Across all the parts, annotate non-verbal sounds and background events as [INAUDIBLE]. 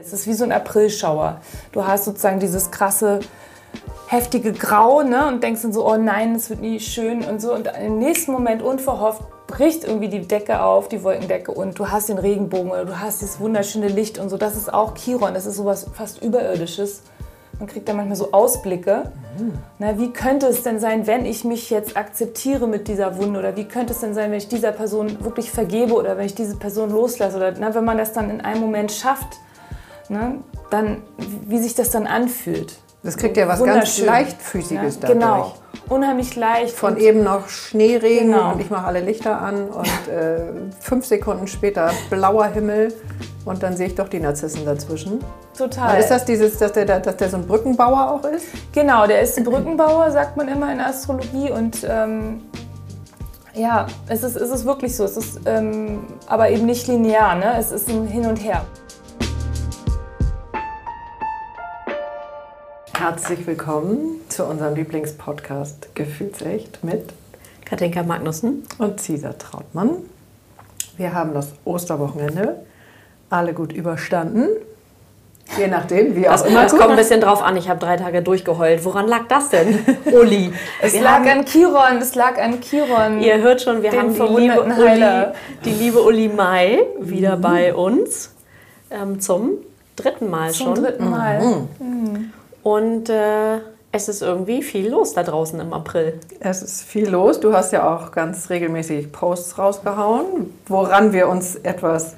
Es ist wie so ein Aprilschauer. Du hast sozusagen dieses krasse, heftige Grau ne? und denkst dann so, oh nein, es wird nie schön und so. Und im nächsten Moment unverhofft bricht irgendwie die Decke auf, die Wolkendecke und du hast den Regenbogen oder du hast dieses wunderschöne Licht und so. Das ist auch Chiron, das ist sowas fast Überirdisches. Man kriegt da manchmal so Ausblicke. Mhm. Na, wie könnte es denn sein, wenn ich mich jetzt akzeptiere mit dieser Wunde? Oder wie könnte es denn sein, wenn ich dieser Person wirklich vergebe oder wenn ich diese Person loslasse? Oder na, wenn man das dann in einem Moment schafft, ne, dann, wie sich das dann anfühlt. Das kriegt ja was ganz leichtfüßiges ja, dadurch. Genau, unheimlich leicht. Von eben noch Schneeregen genau. und ich mache alle Lichter an und äh, fünf Sekunden später blauer Himmel und dann sehe ich doch die Narzissen dazwischen. Total. Aber ist das dieses, dass der, dass der so ein Brückenbauer auch ist? Genau, der ist ein Brückenbauer, sagt man immer in der Astrologie und ähm, ja, es ist, es ist wirklich so. Es ist ähm, aber eben nicht linear, ne? es ist ein Hin und Her. Herzlich willkommen zu unserem Lieblingspodcast Gefühlsecht mit Katinka Magnussen und Cesar Trautmann. Wir haben das Osterwochenende alle gut überstanden. Je nachdem, wie auch das, immer. Es kommt ein bisschen drauf an. Ich habe drei Tage durchgeheult. Woran lag das denn, [LAUGHS] Uli? es wir lag an Chiron. Es lag an Chiron. Ihr hört schon, wir haben die liebe, Uli, die liebe Uli Mai wieder mhm. bei uns ähm, zum dritten Mal zum schon. Zum dritten Mal. Mhm. Mhm. Und äh, es ist irgendwie viel los da draußen im April. Es ist viel los. Du hast ja auch ganz regelmäßig Posts rausgehauen, woran wir uns etwas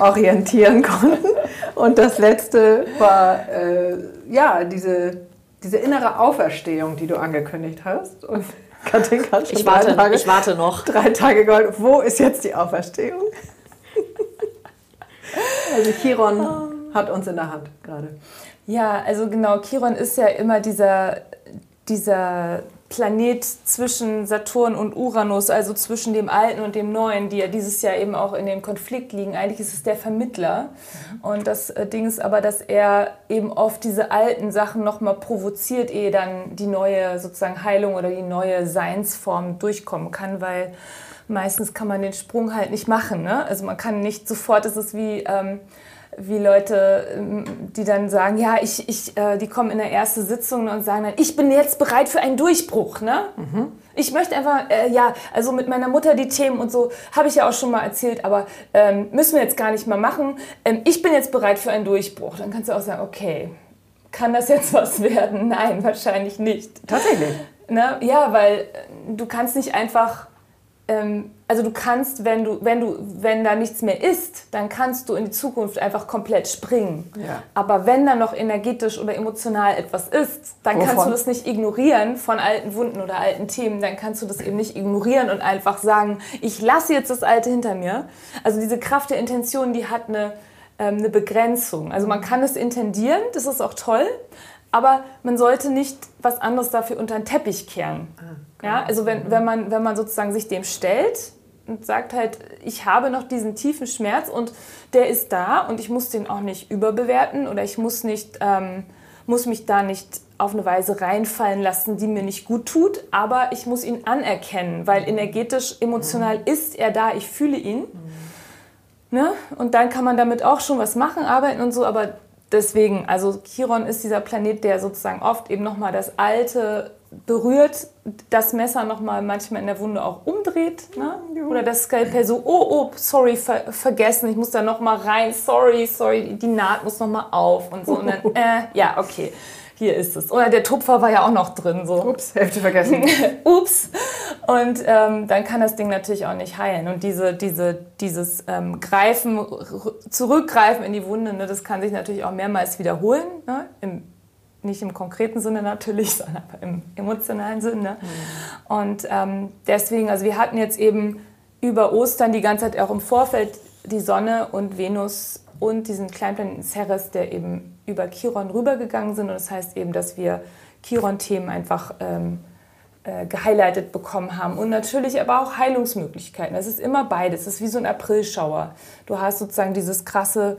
orientieren [LAUGHS] konnten. Und das letzte war äh, ja diese, diese innere Auferstehung, die du angekündigt hast. Und [LAUGHS] Katinka hat schon ich warte, Tage, ich warte noch. Drei Tage geholt. Wo ist jetzt die Auferstehung? [LAUGHS] also Chiron hat uns in der Hand gerade. Ja, also genau, Chiron ist ja immer dieser, dieser Planet zwischen Saturn und Uranus, also zwischen dem Alten und dem Neuen, die ja dieses Jahr eben auch in dem Konflikt liegen. Eigentlich ist es der Vermittler. Und das äh, Ding ist aber, dass er eben oft diese alten Sachen nochmal provoziert, ehe dann die neue sozusagen Heilung oder die neue Seinsform durchkommen kann, weil meistens kann man den Sprung halt nicht machen. Ne? Also man kann nicht sofort, es ist wie... Ähm, wie Leute, ähm, die dann sagen, ja, ich, ich, äh, die kommen in der ersten Sitzung und sagen dann, ich bin jetzt bereit für einen Durchbruch, ne? Mhm. Ich möchte einfach, äh, ja, also mit meiner Mutter die Themen und so, habe ich ja auch schon mal erzählt, aber ähm, müssen wir jetzt gar nicht mal machen. Ähm, ich bin jetzt bereit für einen Durchbruch. Dann kannst du auch sagen, okay, kann das jetzt [LAUGHS] was werden? Nein, wahrscheinlich nicht. Tatsächlich. Ne? Ja, weil du kannst nicht einfach also du kannst, wenn du, wenn du, wenn da nichts mehr ist, dann kannst du in die Zukunft einfach komplett springen. Ja. Aber wenn da noch energetisch oder emotional etwas ist, dann Wovon? kannst du das nicht ignorieren von alten Wunden oder alten Themen. Dann kannst du das eben nicht ignorieren und einfach sagen, ich lasse jetzt das Alte hinter mir. Also diese Kraft der Intention, die hat eine, ähm, eine Begrenzung. Also man kann es intendieren, das ist auch toll, aber man sollte nicht was anderes dafür unter den Teppich kehren. Ah. Ja, also wenn, wenn, man, wenn man sozusagen sich dem stellt und sagt halt, ich habe noch diesen tiefen Schmerz und der ist da und ich muss den auch nicht überbewerten oder ich muss, nicht, ähm, muss mich da nicht auf eine Weise reinfallen lassen, die mir nicht gut tut, aber ich muss ihn anerkennen, weil energetisch, emotional mhm. ist er da, ich fühle ihn. Mhm. Ne? Und dann kann man damit auch schon was machen, arbeiten und so, aber deswegen, also Chiron ist dieser Planet, der sozusagen oft eben nochmal das Alte berührt, das Messer nochmal manchmal in der Wunde auch umdreht. Ne? Oder das Skalpell so, oh, oh, sorry, ver vergessen, ich muss da nochmal rein, sorry, sorry, die Naht muss nochmal auf und so. Und dann, [LAUGHS] äh, ja, okay, hier ist es. Oder der Tupfer war ja auch noch drin. So. Ups, Hälfte vergessen. [LAUGHS] Ups. Und ähm, dann kann das Ding natürlich auch nicht heilen. Und diese, diese, dieses ähm, Greifen, Zurückgreifen in die Wunde, ne, das kann sich natürlich auch mehrmals wiederholen. Ne? Im nicht im konkreten Sinne natürlich, [LAUGHS] sondern im emotionalen Sinne. Mhm. Und ähm, deswegen, also wir hatten jetzt eben über Ostern die ganze Zeit auch im Vorfeld die Sonne und Venus und diesen Kleinplaneten Ceres, der eben über Chiron rübergegangen sind. Und das heißt eben, dass wir Chiron-Themen einfach ähm, äh, gehighlightet bekommen haben. Und natürlich aber auch Heilungsmöglichkeiten. Es ist immer beides. Es ist wie so ein Aprilschauer. Du hast sozusagen dieses krasse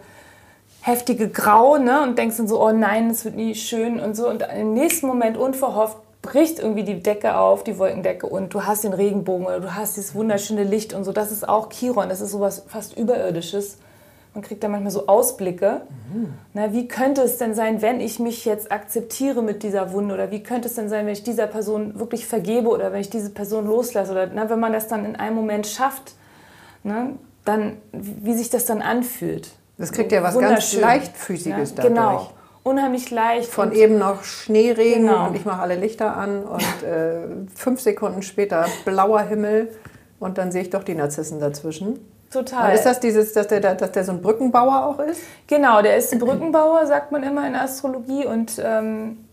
heftige Grau ne? und denkst dann so, oh nein, es wird nie schön und so. Und im nächsten Moment unverhofft bricht irgendwie die Decke auf, die Wolkendecke und du hast den Regenbogen oder du hast dieses wunderschöne Licht und so. Das ist auch Chiron, das ist sowas fast Überirdisches. man kriegt da manchmal so Ausblicke. Mhm. Na, wie könnte es denn sein, wenn ich mich jetzt akzeptiere mit dieser Wunde? Oder wie könnte es denn sein, wenn ich dieser Person wirklich vergebe oder wenn ich diese Person loslasse? Oder na, wenn man das dann in einem Moment schafft, ne, dann, wie sich das dann anfühlt. Das kriegt ja was ganz Leichtfüßiges ja, dadurch. Genau unheimlich leicht. Von eben noch Schneeregen genau. und ich mache alle Lichter an und äh, fünf Sekunden später blauer Himmel und dann sehe ich doch die Narzissen dazwischen. Total. Aber ist das dieses, dass der, dass der so ein Brückenbauer auch ist? Genau, der ist ein Brückenbauer, sagt man immer in der Astrologie. Und ähm,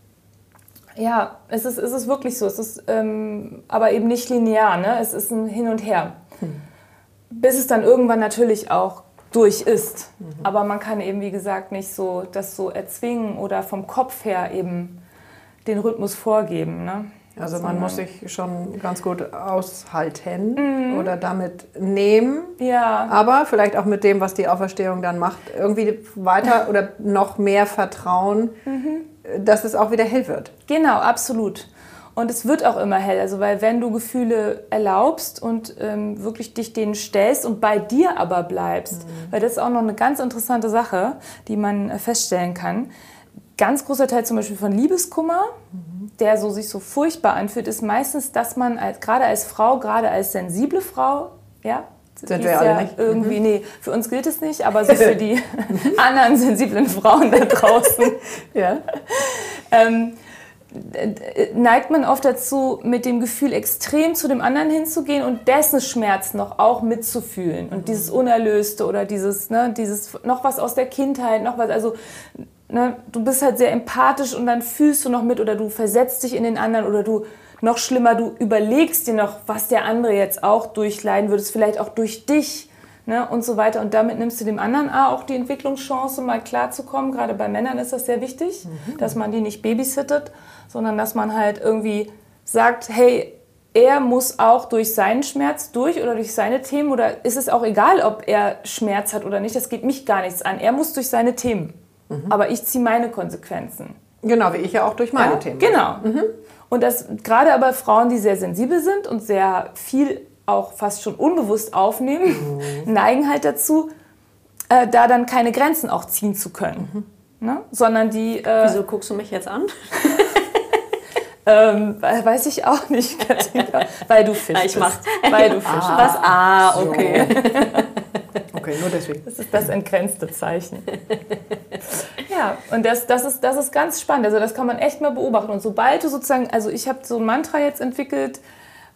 ja, es ist, es ist wirklich so. Es ist ähm, aber eben nicht linear, ne? es ist ein Hin und Her. Hm. Bis es dann irgendwann natürlich auch durch ist. Mhm. Aber man kann eben, wie gesagt, nicht so das so erzwingen oder vom Kopf her eben den Rhythmus vorgeben. Ne? Also man muss sich schon ganz gut aushalten mhm. oder damit nehmen. Ja. Aber vielleicht auch mit dem, was die Auferstehung dann macht, irgendwie weiter oder noch mehr vertrauen, mhm. dass es auch wieder hell wird. Genau, absolut. Und es wird auch immer hell, also weil wenn du Gefühle erlaubst und ähm, wirklich dich denen stellst und bei dir aber bleibst, mhm. weil das ist auch noch eine ganz interessante Sache, die man äh, feststellen kann. Ganz großer Teil zum Beispiel von Liebeskummer, mhm. der so sich so furchtbar anfühlt, ist meistens, dass man als, gerade als Frau, gerade als sensible Frau, ja, sind wir alle ja nicht. Irgendwie, mhm. nee, für uns gilt es nicht, aber so für [LAUGHS] die [LAUGHS] anderen sensiblen Frauen da draußen. ja. Ähm, neigt man oft dazu, mit dem Gefühl extrem zu dem anderen hinzugehen und dessen Schmerz noch auch mitzufühlen. Und dieses Unerlöste oder dieses, ne, dieses noch was aus der Kindheit, noch was, also ne, du bist halt sehr empathisch und dann fühlst du noch mit oder du versetzt dich in den anderen oder du, noch schlimmer, du überlegst dir noch, was der andere jetzt auch durchleiden würde, vielleicht auch durch dich. Ne, und so weiter. Und damit nimmst du dem anderen auch die Entwicklungschance, mal klarzukommen. Gerade bei Männern ist das sehr wichtig, mhm. dass man die nicht babysittet sondern dass man halt irgendwie sagt, hey, er muss auch durch seinen Schmerz durch oder durch seine Themen oder ist es auch egal, ob er Schmerz hat oder nicht, das geht mich gar nichts an. Er muss durch seine Themen, mhm. aber ich ziehe meine Konsequenzen. Genau, wie ich ja auch durch meine ja, Themen. Genau. Mhm. Und das gerade aber Frauen, die sehr sensibel sind und sehr viel auch fast schon unbewusst aufnehmen, mhm. [LAUGHS] neigen halt dazu, äh, da dann keine Grenzen auch ziehen zu können. Mhm. Ne? Sondern die. Äh, Wieso guckst du mich jetzt an? [LAUGHS] Ähm, weiß ich auch nicht, [LAUGHS] Katinka. Weil du fischst. Ich mach's. Weil du fischst. Ah, Was? Ah, okay. okay, nur deswegen. Das ist das entgrenzte Zeichen. Ja, und das, das, ist, das ist ganz spannend. Also das kann man echt mal beobachten. Und sobald du sozusagen, also ich habe so ein Mantra jetzt entwickelt,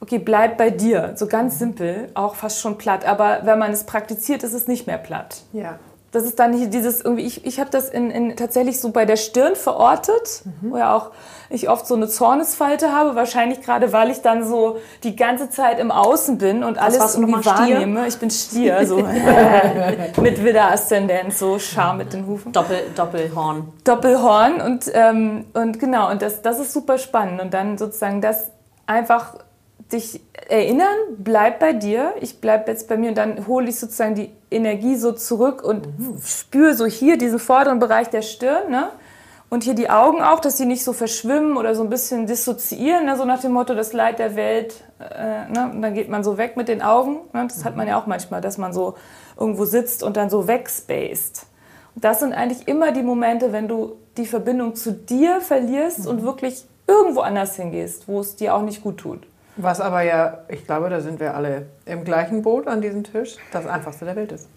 okay, bleib bei dir. So ganz simpel, auch fast schon platt. Aber wenn man es praktiziert, ist es nicht mehr platt. Ja. Das ist dann nicht dieses irgendwie, ich, ich habe das in, in, tatsächlich so bei der Stirn verortet, mhm. wo ja auch ich oft so eine Zornesfalte habe, wahrscheinlich gerade, weil ich dann so die ganze Zeit im Außen bin und alles Was irgendwie wahrnehme. Ich bin Stier, so [LAUGHS] [LAUGHS] mit Widder-Aszendenz, so Scham mit den Hufen. Doppel, Doppelhorn. Doppelhorn und, ähm, und genau, und das, das ist super spannend. Und dann sozusagen das einfach dich erinnern, bleib bei dir, ich bleib jetzt bei mir und dann hole ich sozusagen die Energie so zurück und mhm. spüre so hier diesen vorderen Bereich der Stirn, ne? Und hier die Augen auch, dass sie nicht so verschwimmen oder so ein bisschen dissoziieren, ne? so nach dem Motto, das Leid der Welt, äh, ne? und dann geht man so weg mit den Augen. Ne? Das mhm. hat man ja auch manchmal, dass man so irgendwo sitzt und dann so wegspaced. Und das sind eigentlich immer die Momente, wenn du die Verbindung zu dir verlierst mhm. und wirklich irgendwo anders hingehst, wo es dir auch nicht gut tut. Was aber ja, ich glaube, da sind wir alle im gleichen Boot an diesem Tisch, das Einfachste der Welt ist.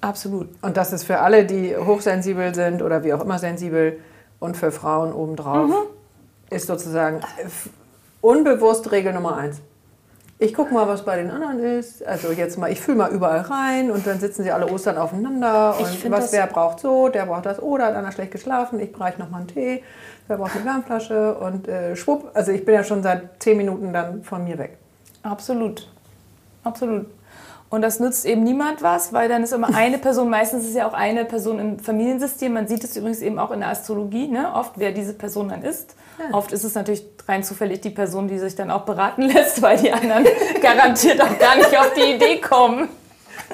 Absolut. Und das ist für alle, die hochsensibel sind oder wie auch immer sensibel und für Frauen obendrauf, mhm. ist sozusagen unbewusst Regel Nummer eins. Ich gucke mal, was bei den anderen ist. Also jetzt mal, ich fühle mal überall rein und dann sitzen sie alle Ostern aufeinander und was wer braucht so, der braucht das, oder hat einer schlecht geschlafen, ich brauche noch mal einen Tee wer braucht eine Wärmflasche und äh, schwupp, also ich bin ja schon seit zehn Minuten dann von mir weg. Absolut, absolut. Und das nützt eben niemand was, weil dann ist immer eine [LAUGHS] Person, meistens ist ja auch eine Person im Familiensystem. Man sieht es übrigens eben auch in der Astrologie, ne? oft wer diese Person dann ist. Ja. Oft ist es natürlich rein zufällig die Person, die sich dann auch beraten [LAUGHS] lässt, weil die anderen [LAUGHS] garantiert auch gar nicht auf die Idee kommen.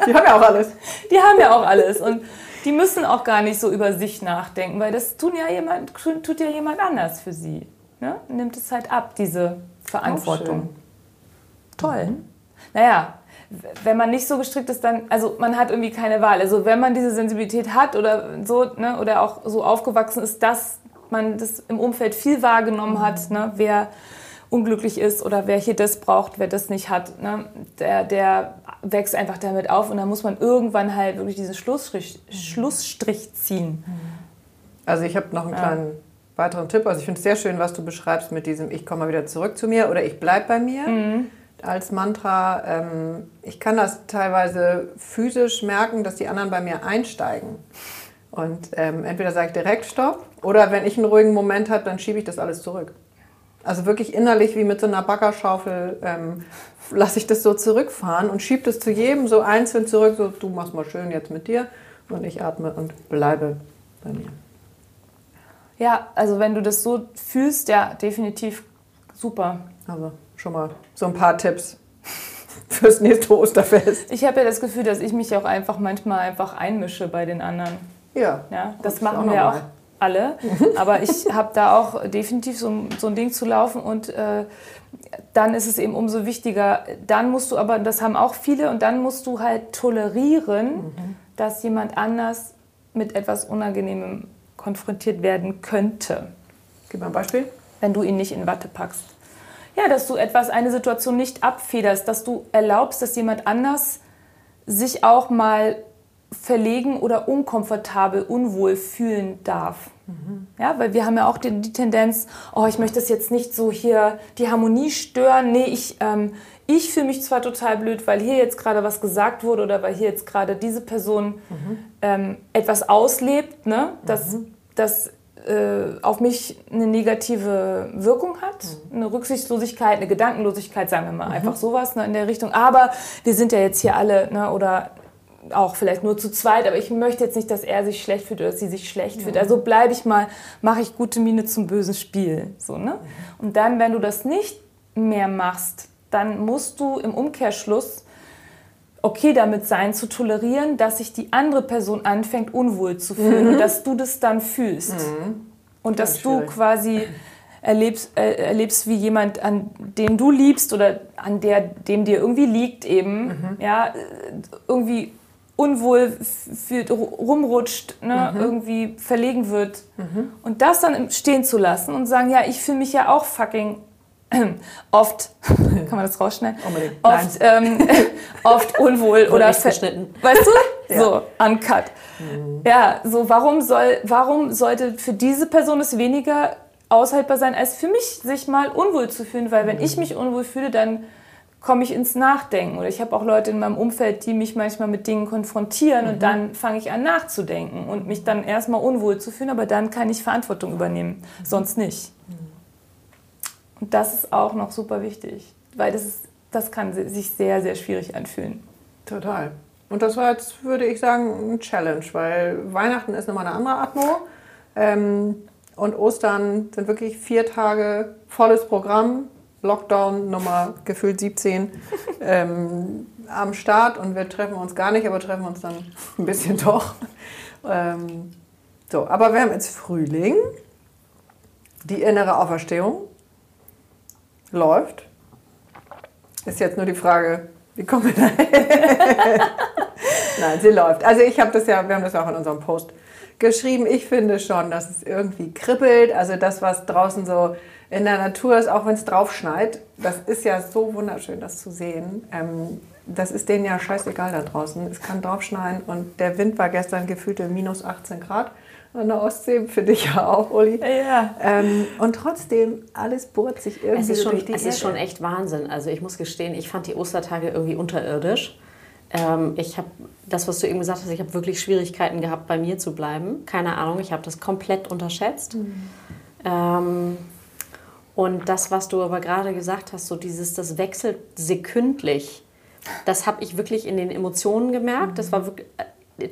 Die haben ja auch alles. Die haben ja auch alles. Und die müssen auch gar nicht so über sich nachdenken, weil das tun ja jemand, tut ja jemand anders für sie. Ne? Nimmt es halt ab, diese Verantwortung. Toll. Mhm. Naja, wenn man nicht so gestrickt ist, dann, also man hat irgendwie keine Wahl. Also wenn man diese Sensibilität hat oder so, ne, oder auch so aufgewachsen ist, dass man das im Umfeld viel wahrgenommen hat, ne, wer unglücklich ist oder wer hier das braucht, wer das nicht hat, ne, der, der wächst einfach damit auf und dann muss man irgendwann halt wirklich diesen Schlussstrich, Schlussstrich ziehen. Also ich habe noch einen kleinen weiteren Tipp. Also ich finde es sehr schön, was du beschreibst mit diesem Ich komme mal wieder zurück zu mir oder ich bleibe bei mir. Mhm als Mantra. Ähm, ich kann das teilweise physisch merken, dass die anderen bei mir einsteigen. Und ähm, entweder sage ich direkt Stopp oder wenn ich einen ruhigen Moment habe, dann schiebe ich das alles zurück. Also wirklich innerlich wie mit so einer Baggerschaufel ähm, lasse ich das so zurückfahren und schiebe das zu jedem so einzeln zurück. So, du machst mal schön jetzt mit dir und ich atme und bleibe bei mir. Ja, also wenn du das so fühlst, ja, definitiv super. Also schon mal so ein paar Tipps [LAUGHS] fürs nächste Osterfest. Ich habe ja das Gefühl, dass ich mich auch einfach manchmal einfach einmische bei den anderen. Ja. ja das machen auch wir auch alle. Aber ich habe da auch definitiv so, so, ein Ding zu laufen und äh, dann ist es eben umso wichtiger. Dann musst du aber, das haben auch viele, und dann musst du halt tolerieren, mhm. dass jemand anders mit etwas Unangenehmem konfrontiert werden könnte. Gib mal ein Beispiel. Wenn du ihn nicht in Watte packst. Ja, dass du etwas, eine Situation nicht abfederst, dass du erlaubst, dass jemand anders sich auch mal verlegen oder unkomfortabel, unwohl fühlen darf. Mhm. Ja, weil wir haben ja auch die, die, Tendenz, oh, ich möchte das jetzt nicht so hier die Harmonie stören. Nee, ich, ähm, ich fühle mich zwar total blöd, weil hier jetzt gerade was gesagt wurde oder weil hier jetzt gerade diese Person mhm. ähm, etwas auslebt, ne? dass, mhm. dass äh, auf mich eine negative Wirkung hat, mhm. eine Rücksichtslosigkeit, eine Gedankenlosigkeit, sagen wir mal, mhm. einfach sowas ne, in der Richtung. Aber wir sind ja jetzt hier alle, ne, oder auch vielleicht nur zu zweit, aber ich möchte jetzt nicht, dass er sich schlecht fühlt oder dass sie sich schlecht ja. fühlt. Also bleibe ich mal, mache ich gute Miene zum bösen Spiel. So, ne? Mhm. Und dann, wenn du das nicht mehr machst, dann musst du im Umkehrschluss okay damit sein, zu tolerieren, dass sich die andere Person anfängt, unwohl zu fühlen mhm. und dass du das dann fühlst. Mhm. Und dass du quasi erlebst, äh, erlebst, wie jemand, an den du liebst oder an der, dem dir irgendwie liegt, eben, mhm. ja, irgendwie unwohl fühlt, rumrutscht, ne, mhm. irgendwie verlegen wird. Mhm. Und das dann stehen zu lassen und sagen, ja, ich fühle mich ja auch fucking [CLEARS THROAT] oft, [LAUGHS] kann man das rausschneiden? Unbedingt. Oft, ähm, [LAUGHS] oft unwohl oder verschnitten. Weißt du? [LAUGHS] ja. So, uncut. Mhm. Ja, so warum soll, warum sollte für diese Person es weniger aushaltbar sein, als für mich sich mal unwohl zu fühlen? Weil wenn mhm. ich mich unwohl fühle, dann komme ich ins Nachdenken. Oder ich habe auch Leute in meinem Umfeld, die mich manchmal mit Dingen konfrontieren mhm. und dann fange ich an nachzudenken und mich dann erstmal unwohl zu fühlen, aber dann kann ich Verantwortung übernehmen, mhm. sonst nicht. Und das ist auch noch super wichtig, weil das, ist, das kann sich sehr, sehr schwierig anfühlen. Total. Und das war jetzt, würde ich sagen, ein Challenge, weil Weihnachten ist nochmal eine andere Atmo. Ähm, und Ostern sind wirklich vier Tage volles Programm. Lockdown Nummer gefühlt 17 ähm, am Start und wir treffen uns gar nicht, aber treffen uns dann ein bisschen doch. Ähm, so, aber wir haben jetzt Frühling, die innere Auferstehung läuft. Ist jetzt nur die Frage, wie kommen wir da [LAUGHS] Nein, sie läuft. Also ich habe das ja, wir haben das ja auch in unserem Post geschrieben. Ich finde schon, dass es irgendwie kribbelt. Also das, was draußen so in der Natur ist, auch wenn es drauf schneit, das ist ja so wunderschön, das zu sehen. Ähm, das ist denen ja scheißegal da draußen. Es kann drauf schneien und der Wind war gestern gefühlte minus 18 Grad an der Ostsee, für dich ja auch, Uli. Ja. Ähm, und trotzdem, alles bohrt sich irgendwie es ist schon, durch die Es Erde. ist schon echt Wahnsinn. Also ich muss gestehen, ich fand die Ostertage irgendwie unterirdisch. Ähm, ich habe das, was du eben gesagt hast, ich habe wirklich Schwierigkeiten gehabt, bei mir zu bleiben. Keine Ahnung, ich habe das komplett unterschätzt. Mhm. Ähm, und das, was du aber gerade gesagt hast, so dieses, das wechselt sekündlich, das habe ich wirklich in den Emotionen gemerkt. Das war wirklich,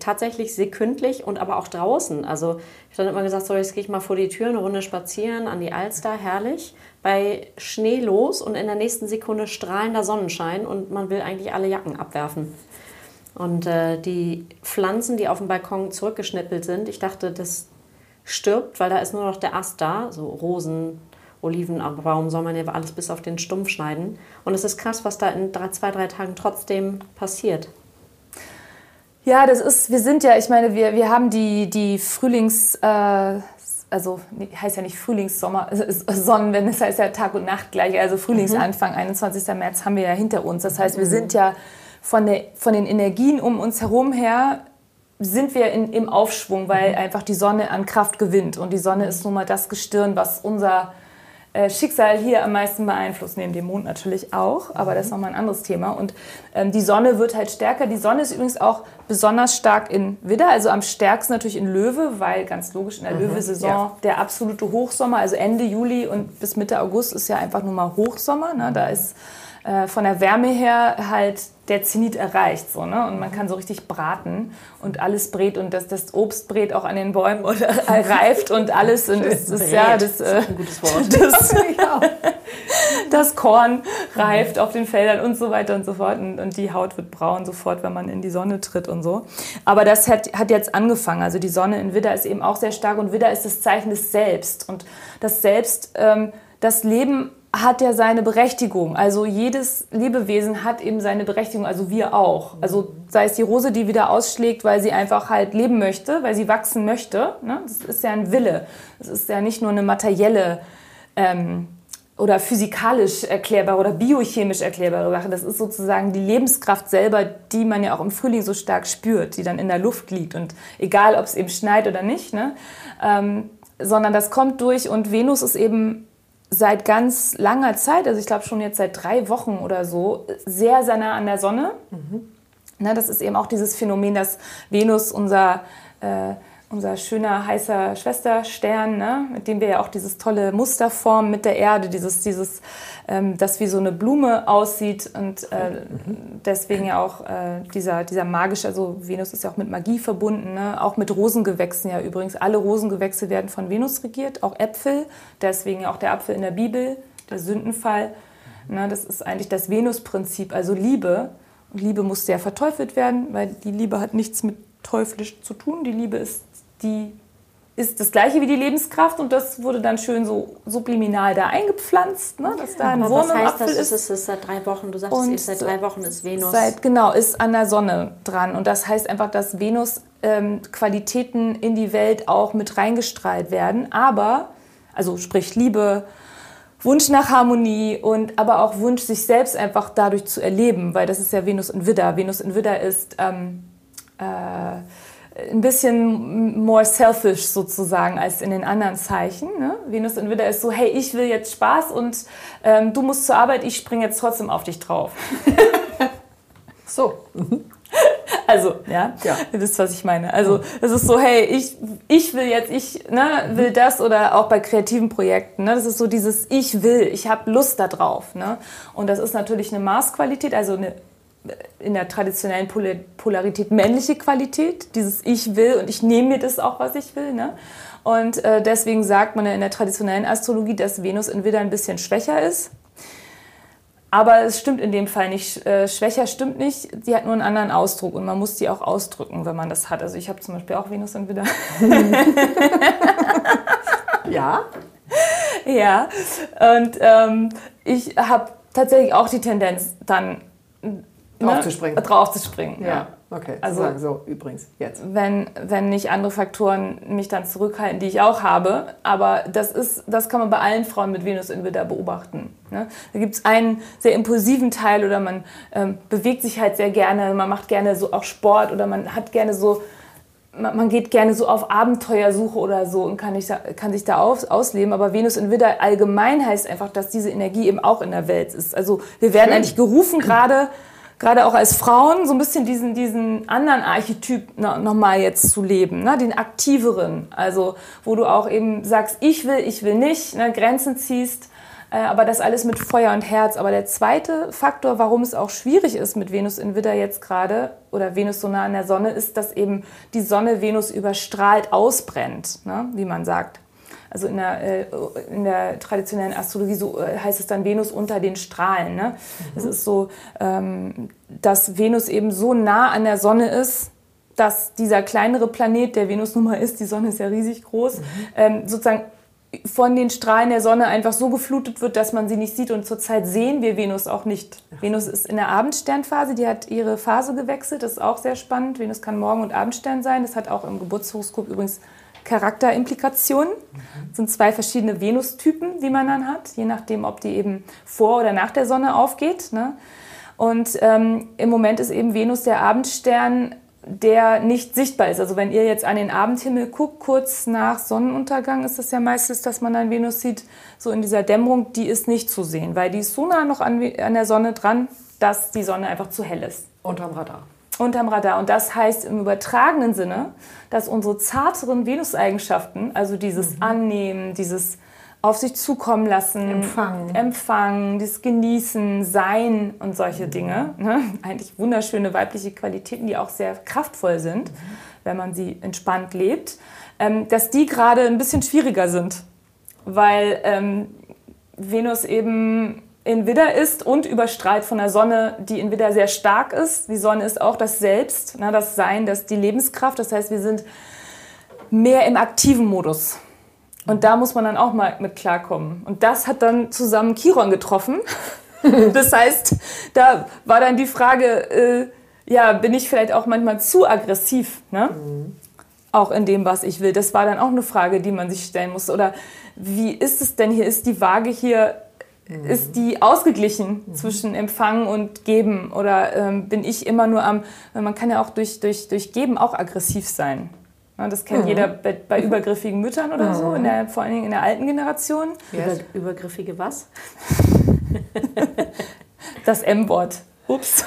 tatsächlich sekündlich und aber auch draußen. Also ich habe dann immer gesagt, so jetzt gehe ich mal vor die Tür eine Runde spazieren an die Alster, herrlich, bei Schnee los und in der nächsten Sekunde strahlender Sonnenschein und man will eigentlich alle Jacken abwerfen. Und äh, die Pflanzen, die auf dem Balkon zurückgeschnippelt sind, ich dachte, das stirbt, weil da ist nur noch der Ast da, so Rosen Oliven, aber warum soll man ja alles bis auf den Stumpf schneiden? Und es ist krass, was da in drei, zwei, drei Tagen trotzdem passiert. Ja, das ist, wir sind ja, ich meine, wir, wir haben die, die Frühlings, äh, also heißt ja nicht Frühlingssommer, [LAUGHS] Sonnenwende, das heißt ja Tag und Nacht gleich, also Frühlingsanfang, mhm. 21. März haben wir ja hinter uns. Das heißt, wir sind ja von, der, von den Energien um uns herum her sind wir in, im Aufschwung, weil mhm. einfach die Sonne an Kraft gewinnt. Und die Sonne ist nun mal das Gestirn, was unser äh, Schicksal hier am meisten beeinflusst, neben dem Mond natürlich auch, aber das ist nochmal ein anderes Thema. Und ähm, die Sonne wird halt stärker. Die Sonne ist übrigens auch besonders stark in Widder, also am stärksten natürlich in Löwe, weil ganz logisch in der mhm, Löwe-Saison ja. der absolute Hochsommer, also Ende Juli und bis Mitte August ist ja einfach nur mal Hochsommer. Ne? Da ist äh, von der Wärme her halt der Zenit erreicht. So, ne? Und man kann so richtig braten und alles brät und das, das Obst brät auch an den Bäumen oder [LAUGHS] reift und alles. Und das ist ja das, äh, das, ein gutes Wort. [LAUGHS] Das, [LAUGHS] das, Korn reift auf den Feldern und so weiter und so fort. Und, und, die Haut wird braun sofort, wenn man in die Sonne tritt und so. Aber das hat, hat jetzt angefangen. Also die Sonne in Widder ist eben auch sehr stark und Widder ist das Zeichen des Selbst. Und das Selbst, ähm, das Leben hat ja seine Berechtigung. Also jedes Lebewesen hat eben seine Berechtigung, also wir auch. Also sei es die Rose, die wieder ausschlägt, weil sie einfach halt leben möchte, weil sie wachsen möchte. Ne? Das ist ja ein Wille. Das ist ja nicht nur eine materielle ähm, oder physikalisch erklärbare oder biochemisch erklärbare Sache. Das ist sozusagen die Lebenskraft selber, die man ja auch im Frühling so stark spürt, die dann in der Luft liegt. Und egal, ob es eben schneit oder nicht, ne? Ähm, sondern das kommt durch und Venus ist eben seit ganz langer Zeit, also ich glaube schon jetzt seit drei Wochen oder so, sehr, sehr nah an der Sonne. Mhm. Na, das ist eben auch dieses Phänomen, dass Venus unser äh, unser schöner, heißer Schwesterstern, ne? mit dem wir ja auch dieses tolle Muster formen mit der Erde, dieses, dieses ähm, das wie so eine Blume aussieht und äh, deswegen ja auch äh, dieser, dieser magische, also Venus ist ja auch mit Magie verbunden, ne? auch mit Rosengewächsen ja übrigens. Alle Rosengewächse werden von Venus regiert, auch Äpfel, deswegen ja auch der Apfel in der Bibel, der Sündenfall. Ne? Das ist eigentlich das Venus-Prinzip, also Liebe. Und Liebe musste ja verteufelt werden, weil die Liebe hat nichts mit teuflisch zu tun. Die Liebe ist die ist das gleiche wie die Lebenskraft und das wurde dann schön so subliminal da eingepflanzt, ne, dass da ein Aber Wurm was heißt das? Ist. Ist es seit drei Wochen? Du sagst, und es seit drei Wochen ist Venus. Seit, genau, ist an der Sonne dran und das heißt einfach, dass Venus ähm, Qualitäten in die Welt auch mit reingestrahlt werden, aber, also sprich Liebe, Wunsch nach Harmonie und aber auch Wunsch, sich selbst einfach dadurch zu erleben, weil das ist ja Venus in Widder. Venus in Widder ist... Ähm, äh, ein bisschen more selfish sozusagen als in den anderen Zeichen. Ne? Venus in Widder ist so, hey, ich will jetzt Spaß und ähm, du musst zur Arbeit, ich springe jetzt trotzdem auf dich drauf. [LAUGHS] so. [LAUGHS] Also, ja, ja, ihr wisst, was ich meine. Also, es ist so, hey, ich, ich will jetzt, ich ne, will das oder auch bei kreativen Projekten. Ne, das ist so dieses Ich will, ich habe Lust darauf. Ne? Und das ist natürlich eine Maßqualität, also eine in der traditionellen Polarität männliche Qualität, dieses Ich will und ich nehme mir das auch, was ich will. Ne? Und äh, deswegen sagt man ja in der traditionellen Astrologie, dass Venus in Widder ein bisschen schwächer ist. Aber es stimmt in dem Fall nicht. Äh, schwächer stimmt nicht. Sie hat nur einen anderen Ausdruck und man muss die auch ausdrücken, wenn man das hat. Also ich habe zum Beispiel auch Venus in Widder. [LAUGHS] ja. Ja. Und ähm, ich habe tatsächlich auch die Tendenz, dann Draufzuspringen. Ne? Draufzuspringen, ja. ja. Okay, also sagen so übrigens jetzt. Wenn, wenn nicht andere Faktoren mich dann zurückhalten, die ich auch habe. Aber das, ist, das kann man bei allen Frauen mit Venus in Widder beobachten. Ne? Da gibt es einen sehr impulsiven Teil oder man ähm, bewegt sich halt sehr gerne, man macht gerne so auch Sport oder man hat gerne so man, geht gerne so auf Abenteuersuche oder so und kann, nicht, kann sich da aus, ausleben. Aber Venus in Widder allgemein heißt einfach, dass diese Energie eben auch in der Welt ist. Also wir werden Schön. eigentlich gerufen, gerade gerade auch als Frauen so ein bisschen diesen, diesen anderen Archetyp nochmal jetzt zu leben, ne? den aktiveren. Also wo du auch eben sagst, ich will, ich will nicht, ne? Grenzen ziehst, äh, aber das alles mit Feuer und Herz. Aber der zweite Faktor, warum es auch schwierig ist mit Venus in Widder jetzt gerade oder Venus so nah an der Sonne, ist, dass eben die Sonne Venus überstrahlt ausbrennt, ne? wie man sagt also in der, äh, in der traditionellen Astrologie so äh, heißt es dann Venus unter den Strahlen. Ne? Mhm. Es ist so, ähm, dass Venus eben so nah an der Sonne ist, dass dieser kleinere Planet, der Venus nun mal ist, die Sonne ist ja riesig groß, mhm. ähm, sozusagen von den Strahlen der Sonne einfach so geflutet wird, dass man sie nicht sieht. Und zurzeit sehen wir Venus auch nicht. Venus ist in der Abendsternphase, die hat ihre Phase gewechselt. Das ist auch sehr spannend. Venus kann Morgen- und Abendstern sein. Das hat auch im Geburtshoroskop übrigens Charakterimplikationen. Das sind zwei verschiedene Venustypen, die man dann hat, je nachdem, ob die eben vor oder nach der Sonne aufgeht. Ne? Und ähm, im Moment ist eben Venus der Abendstern der nicht sichtbar ist. Also wenn ihr jetzt an den Abendhimmel guckt, kurz nach Sonnenuntergang ist das ja meistens, dass man dann Venus sieht, so in dieser Dämmerung, die ist nicht zu sehen, weil die ist so nah noch an, an der Sonne dran, dass die Sonne einfach zu hell ist. Unterm Radar. Unterm Radar. Und das heißt im übertragenen Sinne, dass unsere zarteren Venus-Eigenschaften, also dieses mhm. Annehmen, dieses auf sich zukommen lassen, empfangen, empfangen das Genießen, Sein und solche Dinge. Ne? Eigentlich wunderschöne weibliche Qualitäten, die auch sehr kraftvoll sind, mhm. wenn man sie entspannt lebt, ähm, dass die gerade ein bisschen schwieriger sind, weil ähm, Venus eben in Widder ist und überstrahlt von der Sonne, die in Widder sehr stark ist. Die Sonne ist auch das Selbst, ne, das Sein, das die Lebenskraft. Das heißt, wir sind mehr im aktiven Modus. Und da muss man dann auch mal mit klarkommen. Und das hat dann zusammen Chiron getroffen. [LAUGHS] das heißt, da war dann die Frage, äh, ja, bin ich vielleicht auch manchmal zu aggressiv, ne? Mhm. Auch in dem, was ich will. Das war dann auch eine Frage, die man sich stellen muss. Oder wie ist es denn hier? Ist die Waage hier. Ist die ausgeglichen mhm. zwischen Empfangen und Geben? Oder ähm, bin ich immer nur am, man kann ja auch durch, durch, durch Geben auch aggressiv sein. Das kennt mhm. jeder bei, bei, übergriffigen Müttern oder mhm. so, in der, vor allen Dingen in der alten Generation. Über, übergriffige was? [LAUGHS] das M-Wort. Ups.